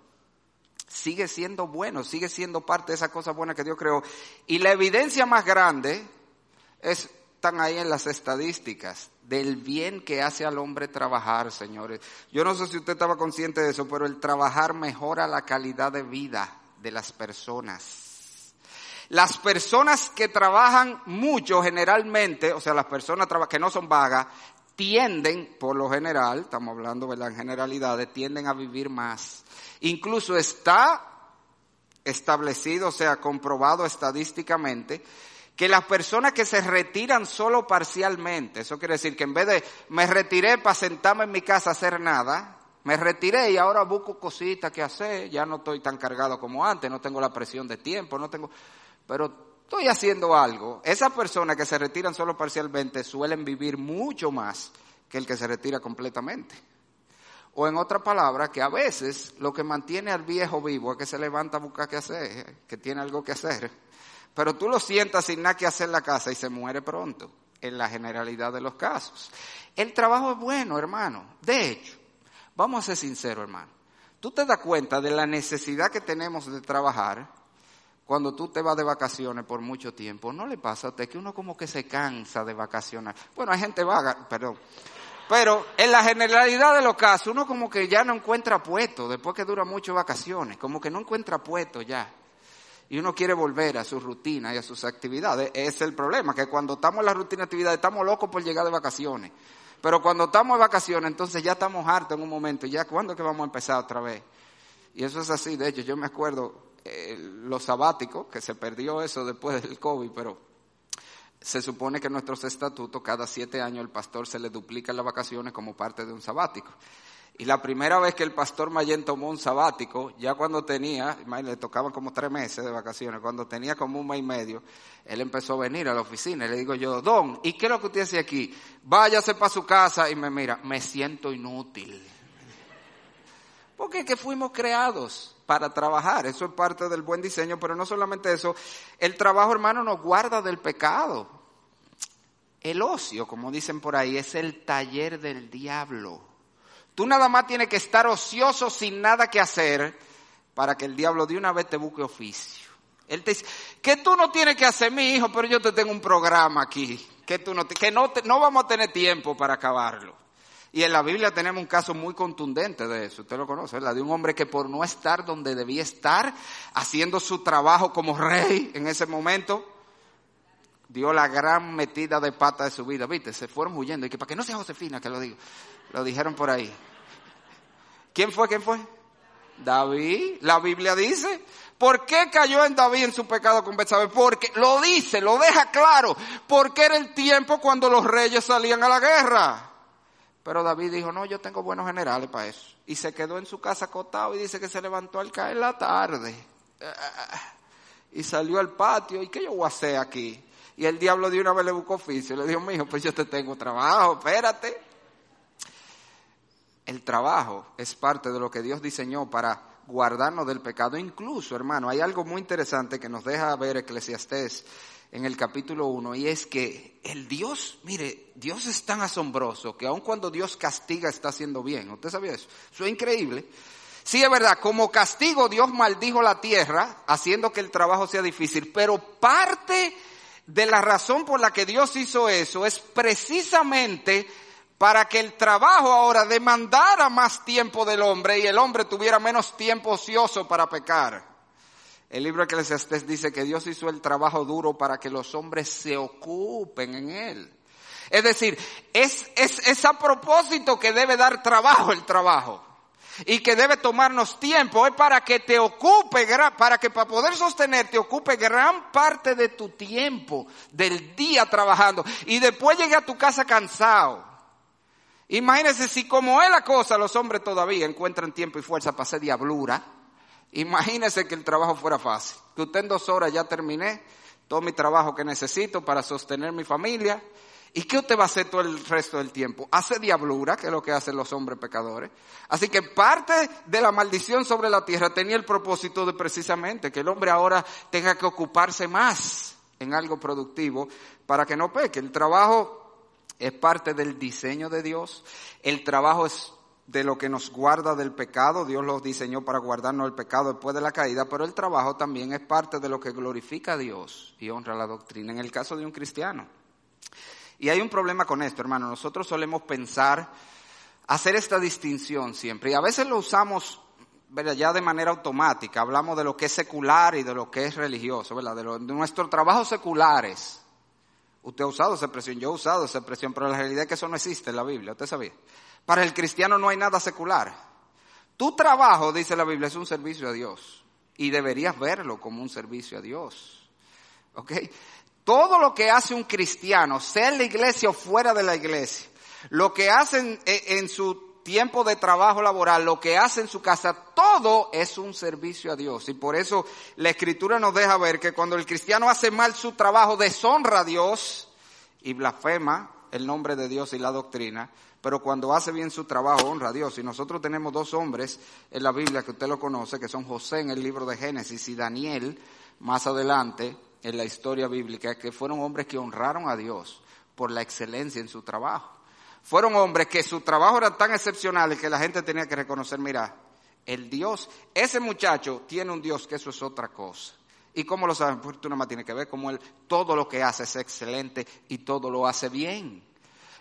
Sigue siendo bueno, sigue siendo parte de esa cosa buena que Dios creó. Y la evidencia más grande es, están ahí en las estadísticas del bien que hace al hombre trabajar, señores. Yo no sé si usted estaba consciente de eso, pero el trabajar mejora la calidad de vida de las personas Las personas que trabajan mucho generalmente, o sea, las personas que no son vagas, tienden, por lo general, estamos hablando de en generalidades, tienden a vivir más. Incluso está establecido, o sea, comprobado estadísticamente, que las personas que se retiran solo parcialmente, eso quiere decir que en vez de me retiré para sentarme en mi casa a hacer nada, me retiré y ahora busco cositas que hacer, ya no estoy tan cargado como antes, no tengo la presión de tiempo, no tengo, pero estoy haciendo algo. Esas personas que se retiran solo parcialmente suelen vivir mucho más que el que se retira completamente. O en otra palabra, que a veces lo que mantiene al viejo vivo es que se levanta a buscar qué hacer, que tiene algo que hacer. Pero tú lo sientas sin nada que hacer en la casa y se muere pronto, en la generalidad de los casos. El trabajo es bueno, hermano. De hecho, vamos a ser sinceros, hermano. Tú te das cuenta de la necesidad que tenemos de trabajar cuando tú te vas de vacaciones por mucho tiempo. ¿No le pasa a usted que uno como que se cansa de vacacionar? Bueno, hay gente vaga, perdón. Pero en la generalidad de los casos, uno como que ya no encuentra puesto, después que dura mucho vacaciones, como que no encuentra puesto ya. Y uno quiere volver a su rutina y a sus actividades. Ese es el problema, que cuando estamos en la rutina de actividades estamos locos por llegar de vacaciones. Pero cuando estamos de vacaciones, entonces ya estamos hartos en un momento. Ya, ¿cuándo que vamos a empezar otra vez? Y eso es así. De hecho, yo me acuerdo eh, los sabáticos, que se perdió eso después del COVID, pero se supone que en nuestros estatutos cada siete años el pastor se le duplica las vacaciones como parte de un sabático. Y la primera vez que el pastor Mayen tomó un sabático, ya cuando tenía, le tocaban como tres meses de vacaciones, cuando tenía como un mes y medio, él empezó a venir a la oficina y le digo yo, Don, ¿y qué es lo que usted hace aquí? Váyase para su casa y me mira, me siento inútil. Porque es que fuimos creados para trabajar, eso es parte del buen diseño, pero no solamente eso, el trabajo hermano nos guarda del pecado. El ocio, como dicen por ahí, es el taller del diablo. Tú nada más tienes que estar ocioso sin nada que hacer para que el diablo de una vez te busque oficio. Él te dice, que tú no tienes que hacer, mi hijo, pero yo te tengo un programa aquí, que, tú no, que no, no vamos a tener tiempo para acabarlo. Y en la Biblia tenemos un caso muy contundente de eso, usted lo conoce, la de un hombre que por no estar donde debía estar, haciendo su trabajo como rey en ese momento, dio la gran metida de pata de su vida. Viste, se fueron huyendo. Y que para que no sea Josefina que lo digo. Lo dijeron por ahí. ¿Quién fue? ¿Quién fue? David. La Biblia dice. ¿Por qué cayó en David en su pecado con Betsabé? Porque lo dice, lo deja claro. Porque era el tiempo cuando los reyes salían a la guerra. Pero David dijo, no, yo tengo buenos generales para eso. Y se quedó en su casa acotado y dice que se levantó al caer la tarde. Y salió al patio. ¿Y qué yo voy a hacer aquí? Y el diablo de una vez le buscó oficio. Le dijo, hijo, pues yo te tengo trabajo, espérate. El trabajo es parte de lo que Dios diseñó para guardarnos del pecado. Incluso, hermano, hay algo muy interesante que nos deja ver Eclesiastés en el capítulo 1 y es que el Dios, mire, Dios es tan asombroso que aun cuando Dios castiga está haciendo bien. ¿Usted sabía eso? Eso es increíble. Sí, es verdad, como castigo Dios maldijo la tierra, haciendo que el trabajo sea difícil, pero parte de la razón por la que Dios hizo eso es precisamente para que el trabajo ahora demandara más tiempo del hombre y el hombre tuviera menos tiempo ocioso para pecar. El libro Eclesiastes dice que Dios hizo el trabajo duro para que los hombres se ocupen en él. Es decir, es, es, es a propósito que debe dar trabajo el trabajo y que debe tomarnos tiempo es para que te ocupe, para que para poder sostenerte ocupe gran parte de tu tiempo, del día trabajando y después llegue a tu casa cansado. Imagínese si como es la cosa los hombres todavía encuentran tiempo y fuerza para hacer diablura. Imagínese que el trabajo fuera fácil, que usted en dos horas ya terminé todo mi trabajo que necesito para sostener mi familia ¿Y qué usted va a hacer todo el resto del tiempo? Hace diablura, que es lo que hacen los hombres pecadores. Así que parte de la maldición sobre la tierra tenía el propósito de precisamente que el hombre ahora tenga que ocuparse más en algo productivo para que no peque. El trabajo es parte del diseño de Dios. El trabajo es de lo que nos guarda del pecado. Dios lo diseñó para guardarnos del pecado después de la caída, pero el trabajo también es parte de lo que glorifica a Dios y honra la doctrina. En el caso de un cristiano. Y hay un problema con esto, hermano. Nosotros solemos pensar, hacer esta distinción siempre. Y a veces lo usamos ya de manera automática, hablamos de lo que es secular y de lo que es religioso, ¿verdad? De, de nuestros trabajos seculares. Usted ha usado esa expresión, yo he usado esa expresión, pero la realidad es que eso no existe en la Biblia, ¿usted sabía? Para el cristiano no hay nada secular. Tu trabajo, dice la Biblia, es un servicio a Dios y deberías verlo como un servicio a Dios. ¿Ok? Todo lo que hace un cristiano, sea en la iglesia o fuera de la iglesia, lo que hacen en su tiempo de trabajo laboral, lo que hace en su casa, todo es un servicio a Dios. Y por eso la escritura nos deja ver que cuando el cristiano hace mal su trabajo, deshonra a Dios y blasfema el nombre de Dios y la doctrina, pero cuando hace bien su trabajo honra a Dios. Y nosotros tenemos dos hombres en la Biblia que usted lo conoce, que son José en el libro de Génesis y Daniel más adelante en la historia bíblica, que fueron hombres que honraron a Dios por la excelencia en su trabajo fueron hombres que su trabajo era tan excepcional que la gente tenía que reconocer, mira, el Dios, ese muchacho tiene un Dios que eso es otra cosa. ¿Y cómo lo saben? Porque tú nada más tienes que ver cómo él todo lo que hace es excelente y todo lo hace bien.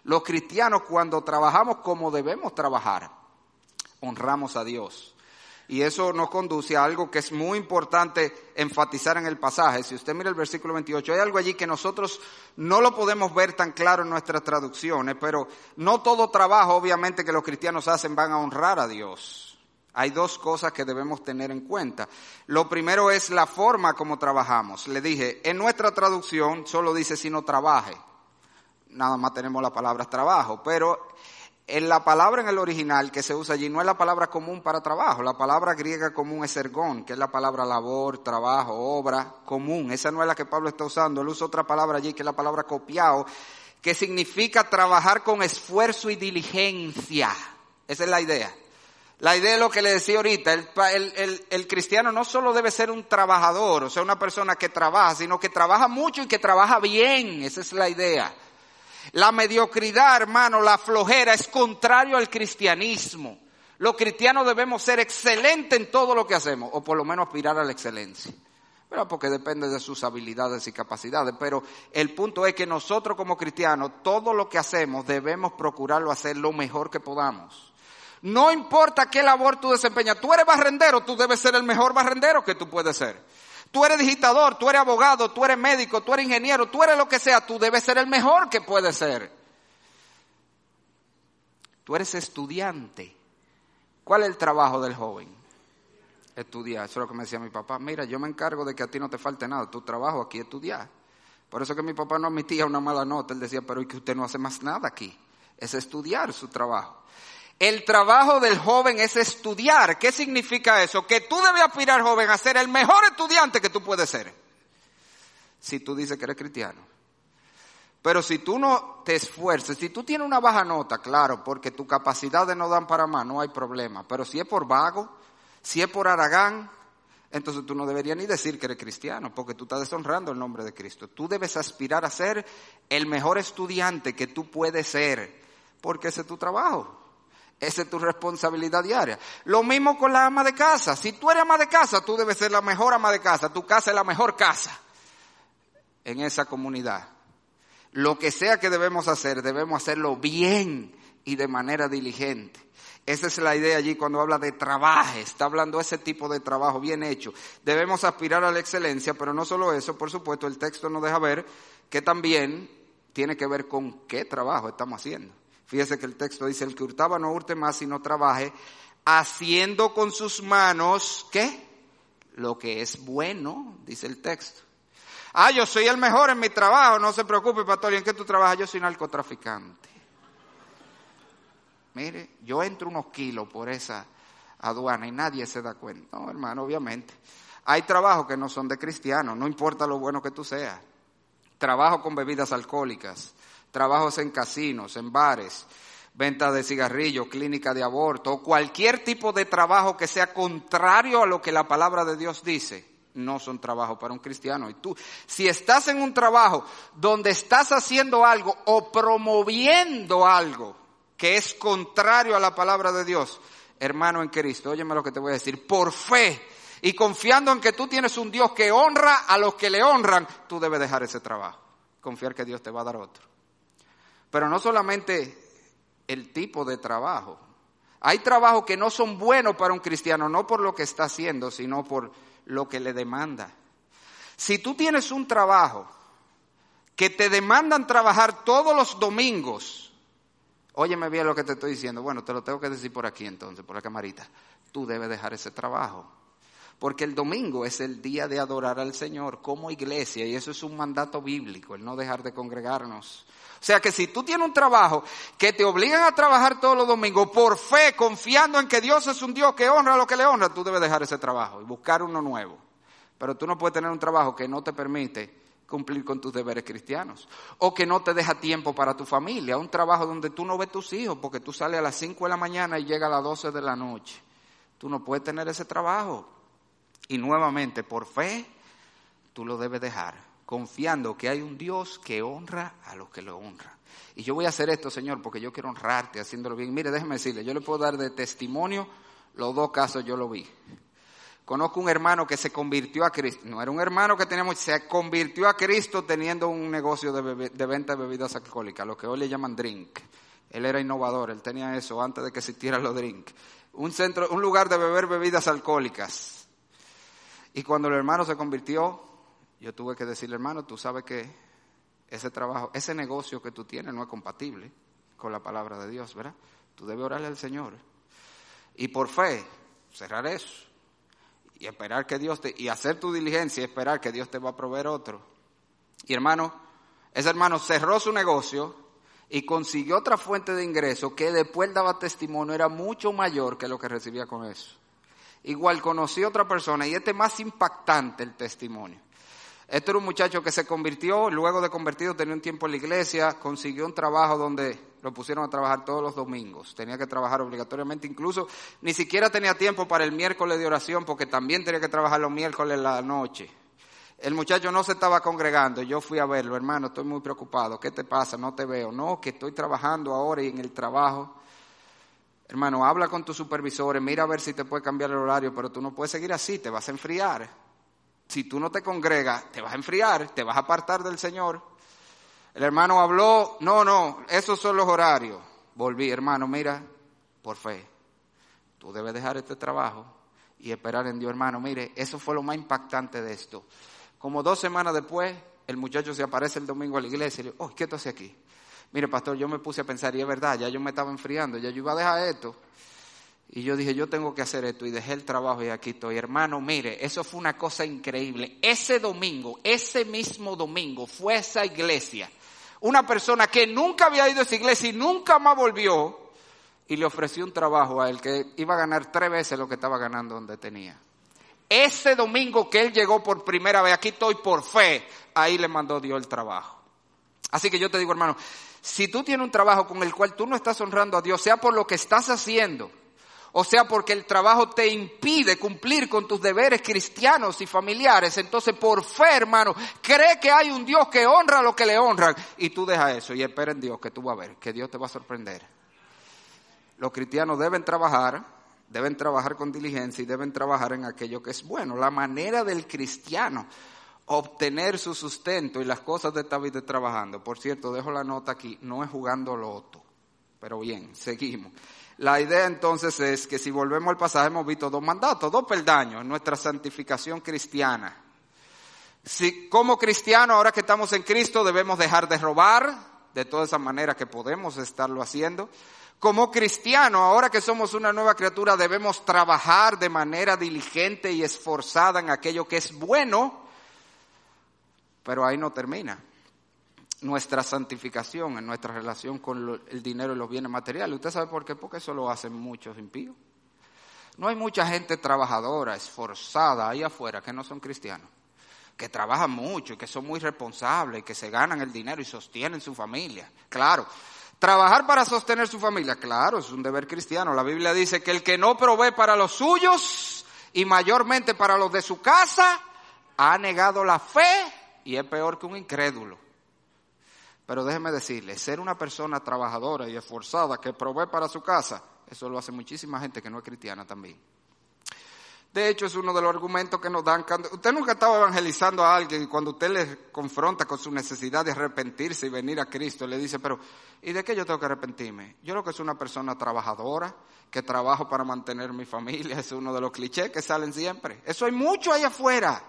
Los cristianos cuando trabajamos como debemos trabajar, honramos a Dios. Y eso nos conduce a algo que es muy importante enfatizar en el pasaje. Si usted mira el versículo 28, hay algo allí que nosotros no lo podemos ver tan claro en nuestras traducciones, pero no todo trabajo, obviamente, que los cristianos hacen van a honrar a Dios. Hay dos cosas que debemos tener en cuenta. Lo primero es la forma como trabajamos. Le dije, en nuestra traducción solo dice si no trabaje. Nada más tenemos la palabra trabajo, pero en la palabra en el original que se usa allí no es la palabra común para trabajo, la palabra griega común es ergón, que es la palabra labor, trabajo, obra común. Esa no es la que Pablo está usando, él usa otra palabra allí que es la palabra copiado, que significa trabajar con esfuerzo y diligencia. Esa es la idea. La idea es lo que le decía ahorita, el, el cristiano no solo debe ser un trabajador, o sea, una persona que trabaja, sino que trabaja mucho y que trabaja bien, esa es la idea. La mediocridad, hermano, la flojera es contrario al cristianismo. Los cristianos debemos ser excelentes en todo lo que hacemos, o por lo menos aspirar a la excelencia. Pero porque depende de sus habilidades y capacidades. Pero el punto es que nosotros como cristianos, todo lo que hacemos debemos procurarlo hacer lo mejor que podamos. No importa qué labor tú desempeñas. Tú eres barrendero, tú debes ser el mejor barrendero que tú puedes ser. Tú eres digitador, tú eres abogado, tú eres médico, tú eres ingeniero, tú eres lo que sea, tú debes ser el mejor que puedes ser. Tú eres estudiante. ¿Cuál es el trabajo del joven? Estudiar. Eso es lo que me decía mi papá. Mira, yo me encargo de que a ti no te falte nada. Tu trabajo aquí es estudiar. Por eso que mi papá no admitía una mala nota. Él decía, pero ¿y que usted no hace más nada aquí? Es estudiar su trabajo. El trabajo del joven es estudiar. ¿Qué significa eso? Que tú debes aspirar, joven, a ser el mejor estudiante que tú puedes ser. Si tú dices que eres cristiano. Pero si tú no te esfuerzas, si tú tienes una baja nota, claro, porque tu capacidad de no dan para más, no hay problema. Pero si es por vago, si es por aragán, entonces tú no deberías ni decir que eres cristiano, porque tú estás deshonrando el nombre de Cristo. Tú debes aspirar a ser el mejor estudiante que tú puedes ser, porque ese es tu trabajo. Esa es tu responsabilidad diaria. Lo mismo con la ama de casa. Si tú eres ama de casa, tú debes ser la mejor ama de casa. Tu casa es la mejor casa en esa comunidad. Lo que sea que debemos hacer, debemos hacerlo bien y de manera diligente. Esa es la idea allí cuando habla de trabajo. Está hablando ese tipo de trabajo bien hecho. Debemos aspirar a la excelencia, pero no solo eso, por supuesto, el texto nos deja ver que también tiene que ver con qué trabajo estamos haciendo. Fíjese que el texto dice, el que hurtaba no hurte más y no trabaje, haciendo con sus manos, ¿qué? Lo que es bueno, dice el texto. Ah, yo soy el mejor en mi trabajo, no se preocupe, pastor, ¿y en qué tú trabajas? Yo soy narcotraficante. Mire, yo entro unos kilos por esa aduana y nadie se da cuenta. No, hermano, obviamente. Hay trabajos que no son de cristianos, no importa lo bueno que tú seas. Trabajo con bebidas alcohólicas, trabajos en casinos, en bares, venta de cigarrillos, clínica de aborto, cualquier tipo de trabajo que sea contrario a lo que la palabra de Dios dice, no son trabajos para un cristiano. Y tú, si estás en un trabajo donde estás haciendo algo o promoviendo algo que es contrario a la palabra de Dios, hermano en Cristo, óyeme lo que te voy a decir, por fe y confiando en que tú tienes un Dios que honra a los que le honran, tú debes dejar ese trabajo, confiar que Dios te va a dar otro. Pero no solamente el tipo de trabajo. Hay trabajos que no son buenos para un cristiano, no por lo que está haciendo, sino por lo que le demanda. Si tú tienes un trabajo que te demandan trabajar todos los domingos, óyeme bien lo que te estoy diciendo, bueno, te lo tengo que decir por aquí entonces, por la camarita, tú debes dejar ese trabajo. Porque el domingo es el día de adorar al Señor como iglesia y eso es un mandato bíblico, el no dejar de congregarnos. O sea que si tú tienes un trabajo que te obligan a trabajar todos los domingos por fe, confiando en que Dios es un Dios que honra lo que le honra, tú debes dejar ese trabajo y buscar uno nuevo. Pero tú no puedes tener un trabajo que no te permite cumplir con tus deberes cristianos. O que no te deja tiempo para tu familia. Un trabajo donde tú no ves tus hijos porque tú sales a las 5 de la mañana y llegas a las 12 de la noche. Tú no puedes tener ese trabajo. Y nuevamente, por fe, tú lo debes dejar, confiando que hay un Dios que honra a los que lo honran. Y yo voy a hacer esto, Señor, porque yo quiero honrarte haciéndolo bien. Mire, déjeme decirle, yo le puedo dar de testimonio, los dos casos yo lo vi. Conozco un hermano que se convirtió a Cristo, no era un hermano que teníamos, se convirtió a Cristo teniendo un negocio de, de venta de bebidas alcohólicas, lo que hoy le llaman drink. Él era innovador, él tenía eso antes de que existieran los drink. Un centro, un lugar de beber bebidas alcohólicas y cuando el hermano se convirtió, yo tuve que decirle, hermano, tú sabes que ese trabajo, ese negocio que tú tienes no es compatible con la palabra de Dios, ¿verdad? Tú debes orarle al Señor. Y por fe, cerrar eso. Y esperar que Dios te, y hacer tu diligencia y esperar que Dios te va a proveer otro. Y hermano, ese hermano cerró su negocio y consiguió otra fuente de ingreso que después daba testimonio, era mucho mayor que lo que recibía con eso. Igual conocí a otra persona y este más impactante el testimonio. Este era un muchacho que se convirtió, luego de convertido tenía un tiempo en la iglesia, consiguió un trabajo donde lo pusieron a trabajar todos los domingos. Tenía que trabajar obligatoriamente, incluso ni siquiera tenía tiempo para el miércoles de oración porque también tenía que trabajar los miércoles en la noche. El muchacho no se estaba congregando, yo fui a verlo, hermano, estoy muy preocupado, ¿qué te pasa? No te veo. No, que estoy trabajando ahora y en el trabajo Hermano, habla con tus supervisores, mira a ver si te puede cambiar el horario, pero tú no puedes seguir así, te vas a enfriar. Si tú no te congregas, te vas a enfriar, te vas a apartar del Señor. El hermano habló, no, no, esos son los horarios. Volví, hermano, mira, por fe, tú debes dejar este trabajo y esperar en Dios, hermano. Mire, eso fue lo más impactante de esto. Como dos semanas después, el muchacho se aparece el domingo a la iglesia y le dice, oh, ¿qué tú haces aquí? Mire, pastor, yo me puse a pensar, y es verdad, ya yo me estaba enfriando, ya yo iba a dejar esto. Y yo dije, yo tengo que hacer esto, y dejé el trabajo y aquí estoy. Hermano, mire, eso fue una cosa increíble. Ese domingo, ese mismo domingo, fue esa iglesia. Una persona que nunca había ido a esa iglesia y nunca más volvió, y le ofreció un trabajo a él que iba a ganar tres veces lo que estaba ganando donde tenía. Ese domingo que él llegó por primera vez, aquí estoy por fe, ahí le mandó Dios el trabajo. Así que yo te digo, hermano, si tú tienes un trabajo con el cual tú no estás honrando a Dios, sea por lo que estás haciendo, o sea porque el trabajo te impide cumplir con tus deberes cristianos y familiares, entonces por fe, hermano, cree que hay un Dios que honra lo que le honran y tú deja eso y espera en Dios que tú vas a ver, que Dios te va a sorprender. Los cristianos deben trabajar, deben trabajar con diligencia y deben trabajar en aquello que es bueno. La manera del cristiano obtener su sustento y las cosas de esta vida trabajando. Por cierto, dejo la nota aquí, no es jugando loto. Pero bien, seguimos. La idea entonces es que si volvemos al pasaje hemos visto dos mandatos, dos peldaños en nuestra santificación cristiana. Si como cristianos, ahora que estamos en Cristo, debemos dejar de robar de todas esas maneras que podemos estarlo haciendo. Como cristiano, ahora que somos una nueva criatura, debemos trabajar de manera diligente y esforzada en aquello que es bueno pero ahí no termina. Nuestra santificación en nuestra relación con el dinero y los bienes materiales. ¿Usted sabe por qué? Porque eso lo hacen muchos impíos. No hay mucha gente trabajadora, esforzada ahí afuera que no son cristianos, que trabajan mucho y que son muy responsables y que se ganan el dinero y sostienen su familia. Claro, trabajar para sostener su familia, claro, es un deber cristiano. La Biblia dice que el que no provee para los suyos y mayormente para los de su casa, ha negado la fe y es peor que un incrédulo. Pero déjeme decirle, ser una persona trabajadora y esforzada que provee para su casa, eso lo hace muchísima gente que no es cristiana también. De hecho, es uno de los argumentos que nos dan. Usted nunca estaba evangelizando a alguien y cuando usted le confronta con su necesidad de arrepentirse y venir a Cristo, le dice, pero ¿y de qué yo tengo que arrepentirme? Yo creo que soy una persona trabajadora, que trabajo para mantener mi familia, es uno de los clichés que salen siempre. Eso hay mucho ahí afuera.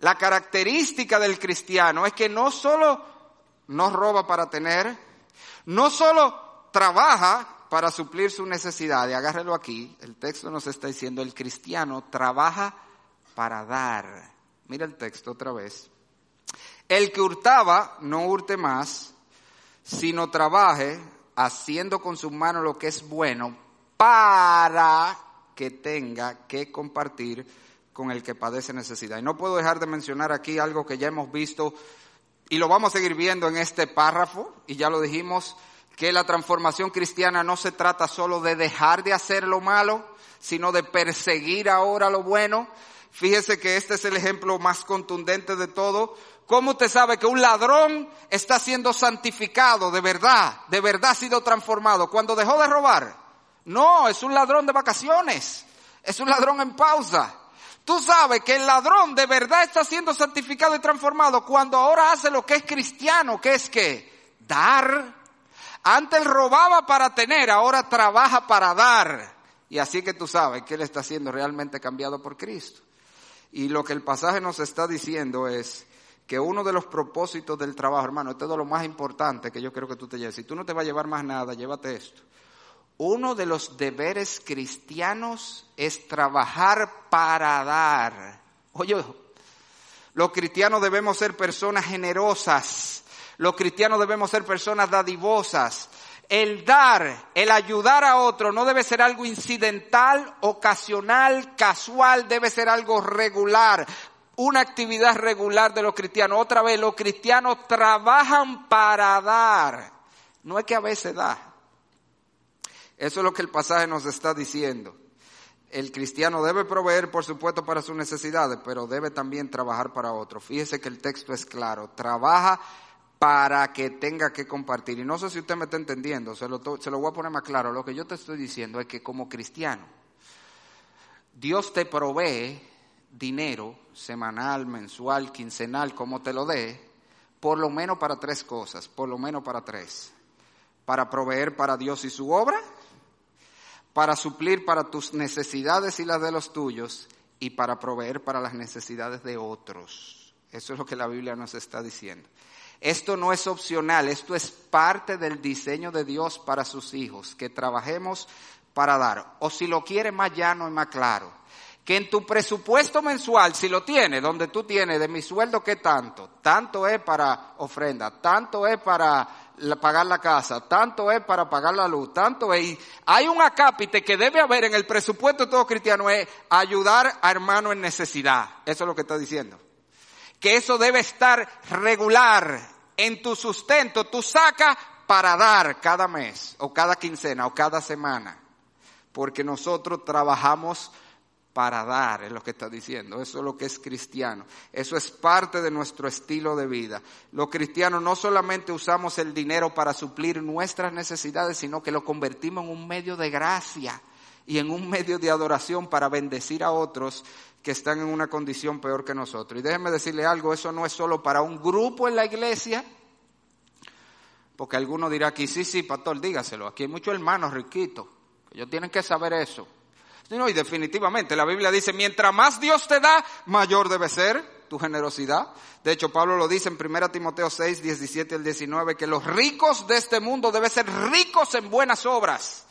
La característica del cristiano es que no solo no roba para tener, no solo trabaja para suplir su necesidad, agárrelo aquí, el texto nos está diciendo, el cristiano trabaja para dar. Mira el texto otra vez. El que hurtaba, no hurte más, sino trabaje haciendo con sus manos lo que es bueno para que tenga que compartir con el que padece necesidad. Y no puedo dejar de mencionar aquí algo que ya hemos visto y lo vamos a seguir viendo en este párrafo, y ya lo dijimos, que la transformación cristiana no se trata solo de dejar de hacer lo malo, sino de perseguir ahora lo bueno. Fíjese que este es el ejemplo más contundente de todo. ¿Cómo usted sabe que un ladrón está siendo santificado de verdad, de verdad ha sido transformado cuando dejó de robar? No, es un ladrón de vacaciones, es un ladrón en pausa. Tú sabes que el ladrón de verdad está siendo santificado y transformado cuando ahora hace lo que es cristiano, que es que dar antes robaba para tener, ahora trabaja para dar. Y así que tú sabes que él está siendo realmente cambiado por Cristo. Y lo que el pasaje nos está diciendo es que uno de los propósitos del trabajo, hermano, esto es lo más importante que yo creo que tú te lleves. Si tú no te vas a llevar más nada, llévate esto. Uno de los deberes cristianos es trabajar para dar. Oye, los cristianos debemos ser personas generosas, los cristianos debemos ser personas dadivosas. El dar, el ayudar a otro no debe ser algo incidental, ocasional, casual, debe ser algo regular, una actividad regular de los cristianos. Otra vez, los cristianos trabajan para dar. No es que a veces da. Eso es lo que el pasaje nos está diciendo. El cristiano debe proveer, por supuesto, para sus necesidades, pero debe también trabajar para otro. Fíjese que el texto es claro. Trabaja para que tenga que compartir. Y no sé si usted me está entendiendo, se lo, se lo voy a poner más claro. Lo que yo te estoy diciendo es que como cristiano, Dios te provee dinero semanal, mensual, quincenal, como te lo dé, por lo menos para tres cosas, por lo menos para tres. Para proveer para Dios y su obra, para suplir para tus necesidades y las de los tuyos, y para proveer para las necesidades de otros. Eso es lo que la Biblia nos está diciendo. Esto no es opcional, esto es parte del diseño de Dios para sus hijos, que trabajemos para dar. O si lo quiere más llano y más claro, que en tu presupuesto mensual, si lo tienes, donde tú tienes de mi sueldo, ¿qué tanto? Tanto es para ofrenda, tanto es para pagar la casa, tanto es para pagar la luz, tanto es. hay un acápite que debe haber en el presupuesto de todo cristiano, es ayudar a hermano en necesidad. Eso es lo que está diciendo que eso debe estar regular en tu sustento. Tú sacas para dar cada mes o cada quincena o cada semana. Porque nosotros trabajamos para dar, es lo que está diciendo. Eso es lo que es cristiano. Eso es parte de nuestro estilo de vida. Los cristianos no solamente usamos el dinero para suplir nuestras necesidades, sino que lo convertimos en un medio de gracia y en un medio de adoración para bendecir a otros que están en una condición peor que nosotros. Y déjenme decirle algo, eso no es solo para un grupo en la iglesia, porque alguno dirá aquí, sí, sí, pastor, dígaselo, aquí hay muchos hermanos riquitos, ellos tienen que saber eso. No, y definitivamente la Biblia dice, mientras más Dios te da, mayor debe ser tu generosidad. De hecho, Pablo lo dice en 1 Timoteo 6, 17 al 19, que los ricos de este mundo deben ser ricos en buenas obras.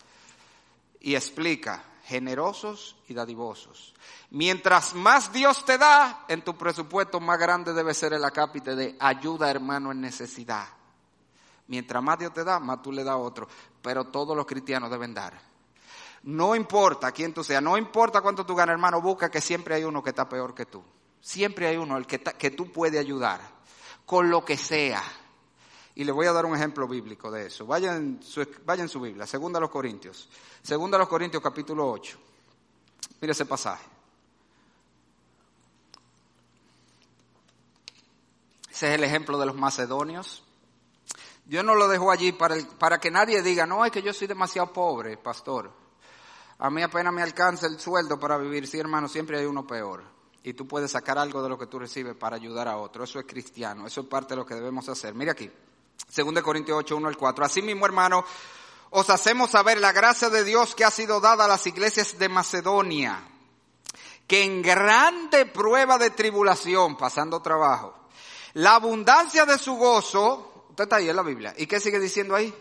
Y explica, generosos y dadivosos. Mientras más Dios te da, en tu presupuesto más grande debe ser el acápite de ayuda hermano en necesidad. Mientras más Dios te da, más tú le das a otro. Pero todos los cristianos deben dar. No importa quién tú seas, no importa cuánto tú ganas, hermano, busca que siempre hay uno que está peor que tú. Siempre hay uno el que, que tú puedes ayudar, con lo que sea. Y le voy a dar un ejemplo bíblico de eso. Vayan su, su Biblia, segunda a los Corintios. Segunda a los Corintios capítulo 8. Mire ese pasaje. Ese es el ejemplo de los macedonios. Dios no lo dejó allí para, para que nadie diga, no, es que yo soy demasiado pobre, pastor. A mí apenas me alcanza el sueldo para vivir, sí hermano, siempre hay uno peor. Y tú puedes sacar algo de lo que tú recibes para ayudar a otro. Eso es cristiano, eso es parte de lo que debemos hacer. Mira aquí, 2 Corintios 8, 1 al 4. Así mismo hermano, os hacemos saber la gracia de Dios que ha sido dada a las iglesias de Macedonia, que en grande prueba de tribulación, pasando trabajo, la abundancia de su gozo, usted está ahí en la Biblia, ¿y qué sigue diciendo ahí?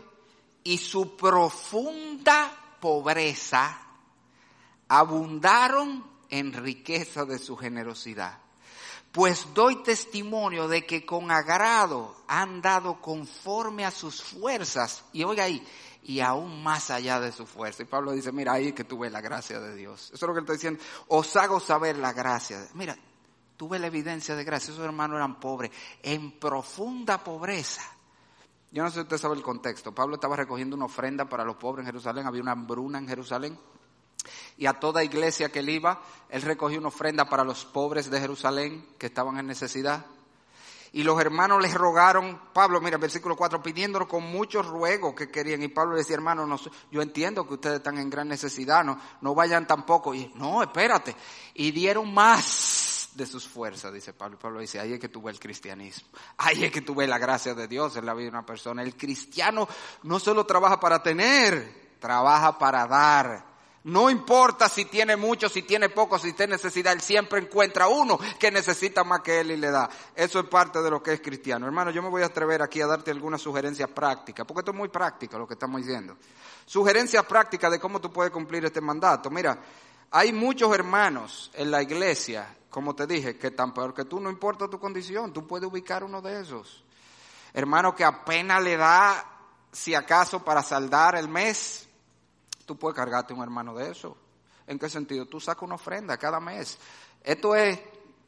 Y su profunda pobreza abundaron en riqueza de su generosidad. Pues doy testimonio de que con agrado han dado conforme a sus fuerzas. Y oiga ahí, y aún más allá de su fuerza. Y Pablo dice, mira, ahí que tuve la gracia de Dios. Eso es lo que él está diciendo. Os hago saber la gracia. Mira, tuve la evidencia de gracia. Esos hermanos eran pobres, en profunda pobreza. Yo no sé si usted sabe el contexto. Pablo estaba recogiendo una ofrenda para los pobres en Jerusalén. Había una hambruna en Jerusalén. Y a toda iglesia que él iba, él recogió una ofrenda para los pobres de Jerusalén que estaban en necesidad. Y los hermanos les rogaron, Pablo, mira, versículo 4, pidiéndolo con muchos ruegos que querían. Y Pablo le decía, hermano, no, yo entiendo que ustedes están en gran necesidad, no, no vayan tampoco. Y no, espérate. Y dieron más de sus fuerzas, dice Pablo. Pablo dice, ahí es que tuve el cristianismo. Ahí es que tuve la gracia de Dios en la vida de una persona. El cristiano no solo trabaja para tener, trabaja para dar. No importa si tiene mucho, si tiene poco, si tiene necesidad, él siempre encuentra uno que necesita más que él y le da. Eso es parte de lo que es cristiano. Hermano, yo me voy a atrever aquí a darte algunas sugerencias prácticas, porque esto es muy práctico lo que estamos diciendo. Sugerencias prácticas de cómo tú puedes cumplir este mandato. Mira, hay muchos hermanos en la iglesia, como te dije, que tan peor que tú, no importa tu condición, tú puedes ubicar uno de esos. Hermano que apenas le da, si acaso, para saldar el mes, tú puedes cargarte un hermano de eso. ¿En qué sentido? Tú sacas una ofrenda cada mes. Esto es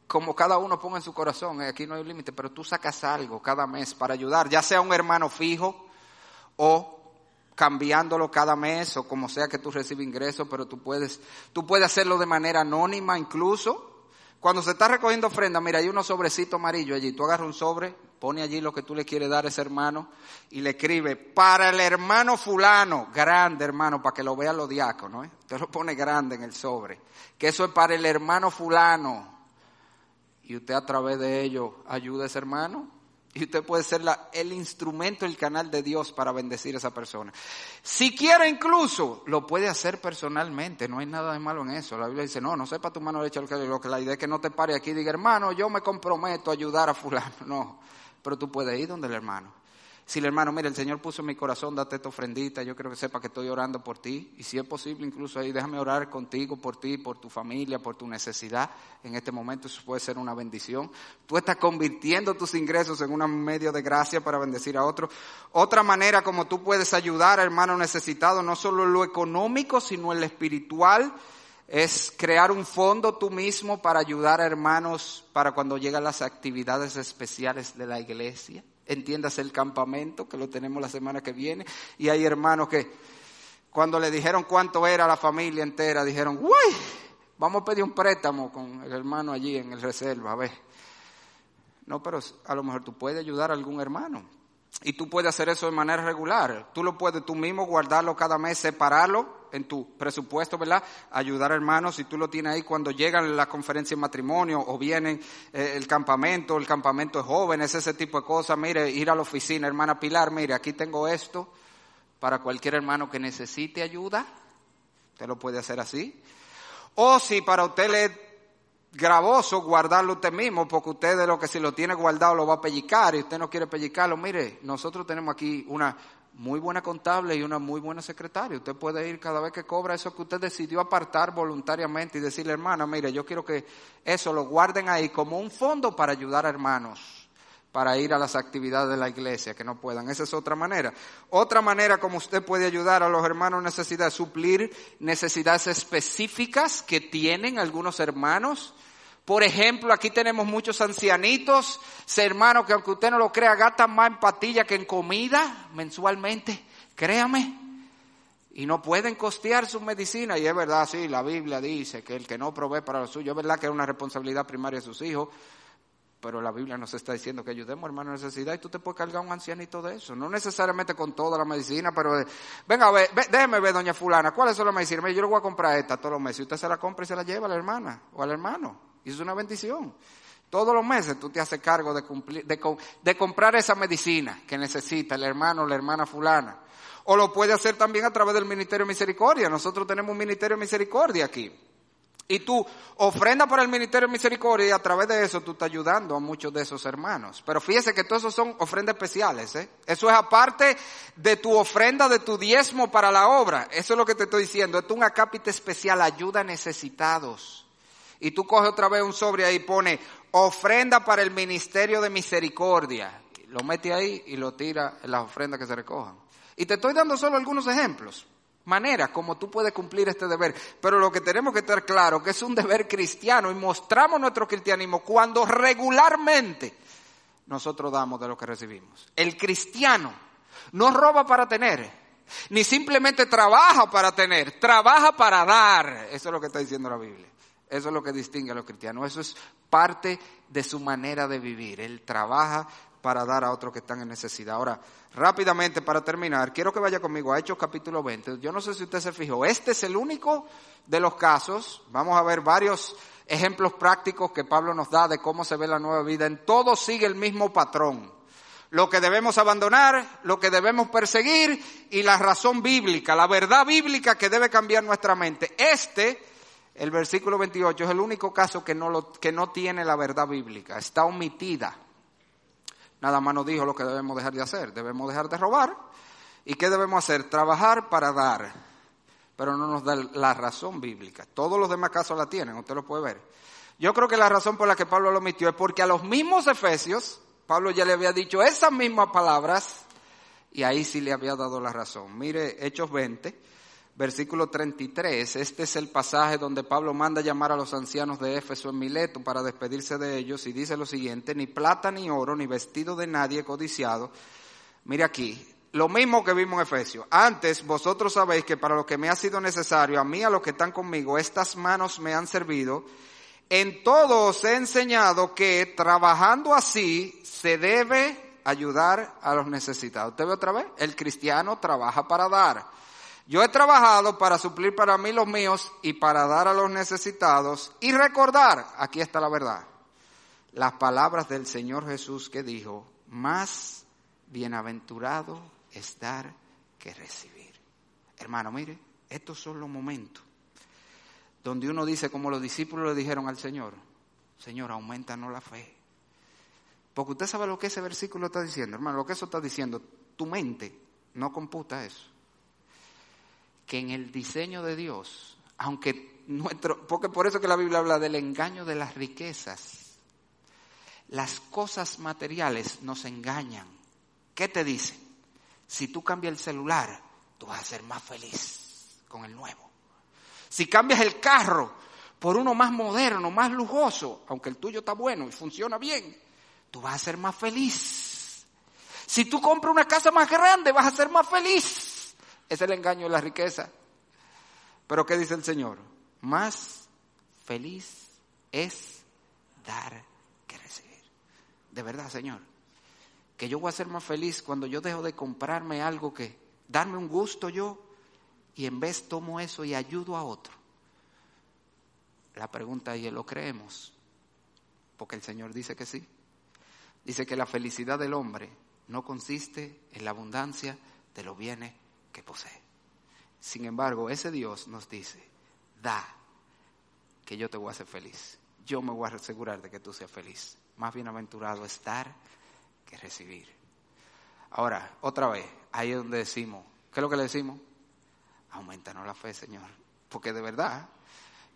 como cada uno ponga en su corazón, eh, aquí no hay límite, pero tú sacas algo cada mes para ayudar, ya sea un hermano fijo o cambiándolo cada mes o como sea que tú recibes ingresos, pero tú puedes, tú puedes hacerlo de manera anónima incluso. Cuando se está recogiendo ofrenda, mira, hay unos sobrecitos amarillos allí, tú agarras un sobre, pone allí lo que tú le quieres dar a ese hermano y le escribe, para el hermano fulano, grande hermano, para que lo vean los diáconos, ¿eh? usted lo pone grande en el sobre, que eso es para el hermano fulano. Y usted a través de ello ayuda a ese hermano y usted puede ser el instrumento, el canal de Dios para bendecir a esa persona. Si quiere incluso, lo puede hacer personalmente, no hay nada de malo en eso. La Biblia dice, no, no sepa tu mano derecha lo que la idea es que no te pare aquí y diga, hermano, yo me comprometo a ayudar a fulano. No, pero tú puedes ir donde el hermano. Si el hermano, mira, el Señor puso en mi corazón, date esta ofrendita, yo quiero que sepa que estoy orando por ti. Y si es posible, incluso ahí, déjame orar contigo, por ti, por tu familia, por tu necesidad. En este momento eso puede ser una bendición. Tú estás convirtiendo tus ingresos en un medio de gracia para bendecir a otros. Otra manera como tú puedes ayudar a hermano necesitado, no solo en lo económico, sino en lo espiritual, es crear un fondo tú mismo para ayudar a hermanos para cuando llegan las actividades especiales de la iglesia entiéndase el campamento, que lo tenemos la semana que viene, y hay hermanos que cuando le dijeron cuánto era la familia entera, dijeron, uy, vamos a pedir un préstamo con el hermano allí en el reserva, a ver. No, pero a lo mejor tú puedes ayudar a algún hermano. Y tú puedes hacer eso de manera regular. Tú lo puedes tú mismo guardarlo cada mes, separarlo en tu presupuesto, ¿verdad? Ayudar a hermanos, si tú lo tienes ahí cuando llegan la conferencia de matrimonio o vienen eh, el campamento, el campamento de jóvenes, ese tipo de cosas. Mire, ir a la oficina, hermana Pilar, mire, aquí tengo esto para cualquier hermano que necesite ayuda. Usted lo puede hacer así. O si para usted le gravoso guardarlo usted mismo, porque usted de lo que si lo tiene guardado lo va a pellicar y usted no quiere pellicarlo. Mire, nosotros tenemos aquí una muy buena contable y una muy buena secretaria. Usted puede ir cada vez que cobra eso que usted decidió apartar voluntariamente y decirle, hermana, mire, yo quiero que eso lo guarden ahí como un fondo para ayudar a hermanos para ir a las actividades de la iglesia que no puedan. Esa es otra manera. Otra manera como usted puede ayudar a los hermanos necesidades, suplir necesidades específicas que tienen algunos hermanos por ejemplo, aquí tenemos muchos ancianitos, hermanos que aunque usted no lo crea, gastan más en patilla que en comida mensualmente, créame. Y no pueden costear su medicina. Y es verdad, sí, la Biblia dice que el que no provee para lo suyo, es verdad que es una responsabilidad primaria de sus hijos. Pero la Biblia nos está diciendo que ayudemos hermano en necesidad y tú te puedes cargar un ancianito de eso. No necesariamente con toda la medicina, pero eh, venga, a ver, déjeme ver, doña fulana, ¿cuáles son las medicinas? Yo le voy a comprar esta todos los meses. Y usted se la compra y se la lleva a la hermana o al hermano. Y es una bendición. Todos los meses tú te haces cargo de, cumplir, de, de comprar esa medicina que necesita el hermano o la hermana fulana. O lo puede hacer también a través del Ministerio de Misericordia. Nosotros tenemos un Ministerio de Misericordia aquí. Y tú ofrenda para el Ministerio de Misericordia y a través de eso tú estás ayudando a muchos de esos hermanos. Pero fíjese que todos esos son ofrendas especiales. ¿eh? Eso es aparte de tu ofrenda, de tu diezmo para la obra. Eso es lo que te estoy diciendo. Esto es un acápite especial, ayuda a necesitados. Y tú coges otra vez un sobre ahí y pone ofrenda para el Ministerio de Misericordia. Lo mete ahí y lo tira en las ofrendas que se recojan. Y te estoy dando solo algunos ejemplos manera como tú puedes cumplir este deber. Pero lo que tenemos que estar claro que es un deber cristiano y mostramos nuestro cristianismo cuando regularmente nosotros damos de lo que recibimos. El cristiano no roba para tener, ni simplemente trabaja para tener, trabaja para dar. Eso es lo que está diciendo la Biblia. Eso es lo que distingue a los cristianos. Eso es parte de su manera de vivir. Él trabaja para dar a otros que están en necesidad. Ahora, rápidamente para terminar, quiero que vaya conmigo a Hechos capítulo 20. Yo no sé si usted se fijó, este es el único de los casos, vamos a ver varios ejemplos prácticos que Pablo nos da de cómo se ve la nueva vida. En todo sigue el mismo patrón. Lo que debemos abandonar, lo que debemos perseguir y la razón bíblica, la verdad bíblica que debe cambiar nuestra mente. Este, el versículo 28, es el único caso que no, lo, que no tiene la verdad bíblica, está omitida nada más nos dijo lo que debemos dejar de hacer. Debemos dejar de robar. ¿Y qué debemos hacer? Trabajar para dar. Pero no nos da la razón bíblica. Todos los demás casos la tienen, usted lo puede ver. Yo creo que la razón por la que Pablo lo omitió es porque a los mismos efesios, Pablo ya le había dicho esas mismas palabras y ahí sí le había dado la razón. Mire, Hechos 20, versículo 33, este es el pasaje donde Pablo manda llamar a los ancianos de Éfeso en Mileto para despedirse de ellos y dice lo siguiente, ni plata ni oro, ni vestido de nadie codiciado. Mire aquí, lo mismo que vimos en Efesios. Antes vosotros sabéis que para lo que me ha sido necesario, a mí, a los que están conmigo, estas manos me han servido. En todo os he enseñado que trabajando así se debe ayudar a los necesitados. ¿Usted ve otra vez? El cristiano trabaja para dar. Yo he trabajado para suplir para mí los míos y para dar a los necesitados y recordar, aquí está la verdad, las palabras del Señor Jesús que dijo, más bienaventurado es dar que recibir. Hermano, mire, estos son los momentos donde uno dice, como los discípulos le dijeron al Señor, Señor, aumentanos la fe. Porque usted sabe lo que ese versículo está diciendo, hermano, lo que eso está diciendo, tu mente no computa eso que en el diseño de Dios, aunque nuestro, porque por eso que la Biblia habla del engaño de las riquezas, las cosas materiales nos engañan. ¿Qué te dicen? Si tú cambias el celular, tú vas a ser más feliz con el nuevo. Si cambias el carro por uno más moderno, más lujoso, aunque el tuyo está bueno y funciona bien, tú vas a ser más feliz. Si tú compras una casa más grande, vas a ser más feliz. Es el engaño de la riqueza. Pero ¿qué dice el Señor? Más feliz es dar que recibir. De verdad, Señor. Que yo voy a ser más feliz cuando yo dejo de comprarme algo que darme un gusto yo y en vez tomo eso y ayudo a otro. La pregunta es, ¿lo creemos? Porque el Señor dice que sí. Dice que la felicidad del hombre no consiste en la abundancia de los bienes que posee. Sin embargo, ese Dios nos dice, da, que yo te voy a hacer feliz. Yo me voy a asegurar de que tú seas feliz. Más bienaventurado es dar que recibir. Ahora, otra vez, ahí es donde decimos, ¿qué es lo que le decimos? Aumentanos la fe, Señor. Porque de verdad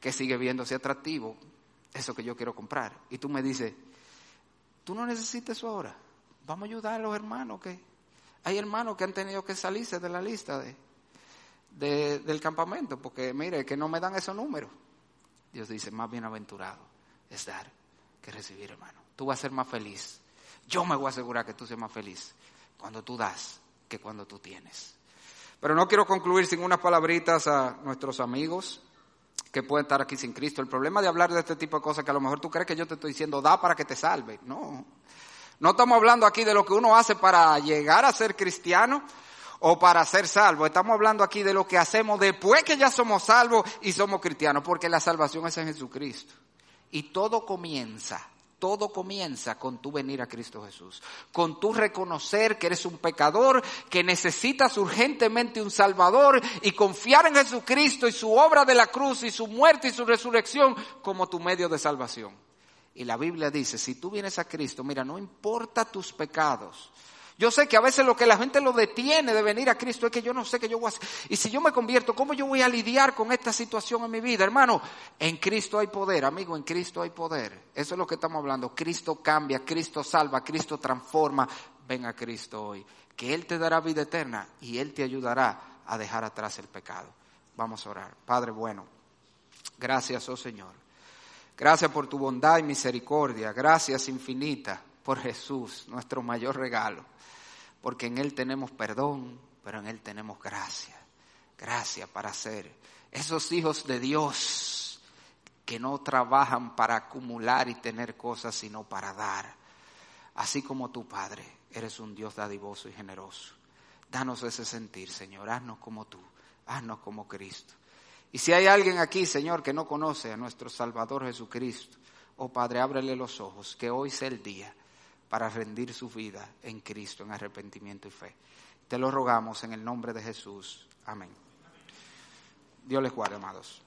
que sigue viéndose atractivo eso que yo quiero comprar. Y tú me dices, tú no necesitas eso ahora. Vamos a ayudar a los hermanos que hay hermanos que han tenido que salirse de la lista de, del campamento, porque mire, que no me dan esos números. Dios dice, más bienaventurado es dar que recibir, hermano. Tú vas a ser más feliz. Yo me voy a asegurar que tú seas más feliz cuando tú das que cuando tú tienes. Pero no quiero concluir sin unas palabritas a nuestros amigos que pueden estar aquí sin Cristo. El problema de hablar de este tipo de cosas que a lo mejor tú crees que yo te estoy diciendo da para que te salve. No. No estamos hablando aquí de lo que uno hace para llegar a ser cristiano o para ser salvo. Estamos hablando aquí de lo que hacemos después que ya somos salvos y somos cristianos, porque la salvación es en Jesucristo. Y todo comienza todo comienza con tu venir a Cristo Jesús, con tu reconocer que eres un pecador, que necesitas urgentemente un Salvador y confiar en Jesucristo y su obra de la cruz y su muerte y su resurrección como tu medio de salvación. Y la Biblia dice, si tú vienes a Cristo, mira, no importa tus pecados, yo sé que a veces lo que la gente lo detiene de venir a Cristo es que yo no sé qué yo voy a hacer. Y si yo me convierto, ¿cómo yo voy a lidiar con esta situación en mi vida? Hermano, en Cristo hay poder, amigo, en Cristo hay poder. Eso es lo que estamos hablando. Cristo cambia, Cristo salva, Cristo transforma. Ven a Cristo hoy, que Él te dará vida eterna y Él te ayudará a dejar atrás el pecado. Vamos a orar. Padre bueno, gracias, oh Señor. Gracias por tu bondad y misericordia. Gracias infinita por Jesús, nuestro mayor regalo porque en Él tenemos perdón, pero en Él tenemos gracia. Gracia para ser esos hijos de Dios que no trabajan para acumular y tener cosas, sino para dar. Así como tu Padre, eres un Dios dadivoso y generoso. Danos ese sentir, Señor. Haznos como tú. Haznos como Cristo. Y si hay alguien aquí, Señor, que no conoce a nuestro Salvador Jesucristo, oh Padre, ábrele los ojos, que hoy sea el día para rendir su vida en Cristo, en arrepentimiento y fe. Te lo rogamos en el nombre de Jesús. Amén. Dios les guarde, amados.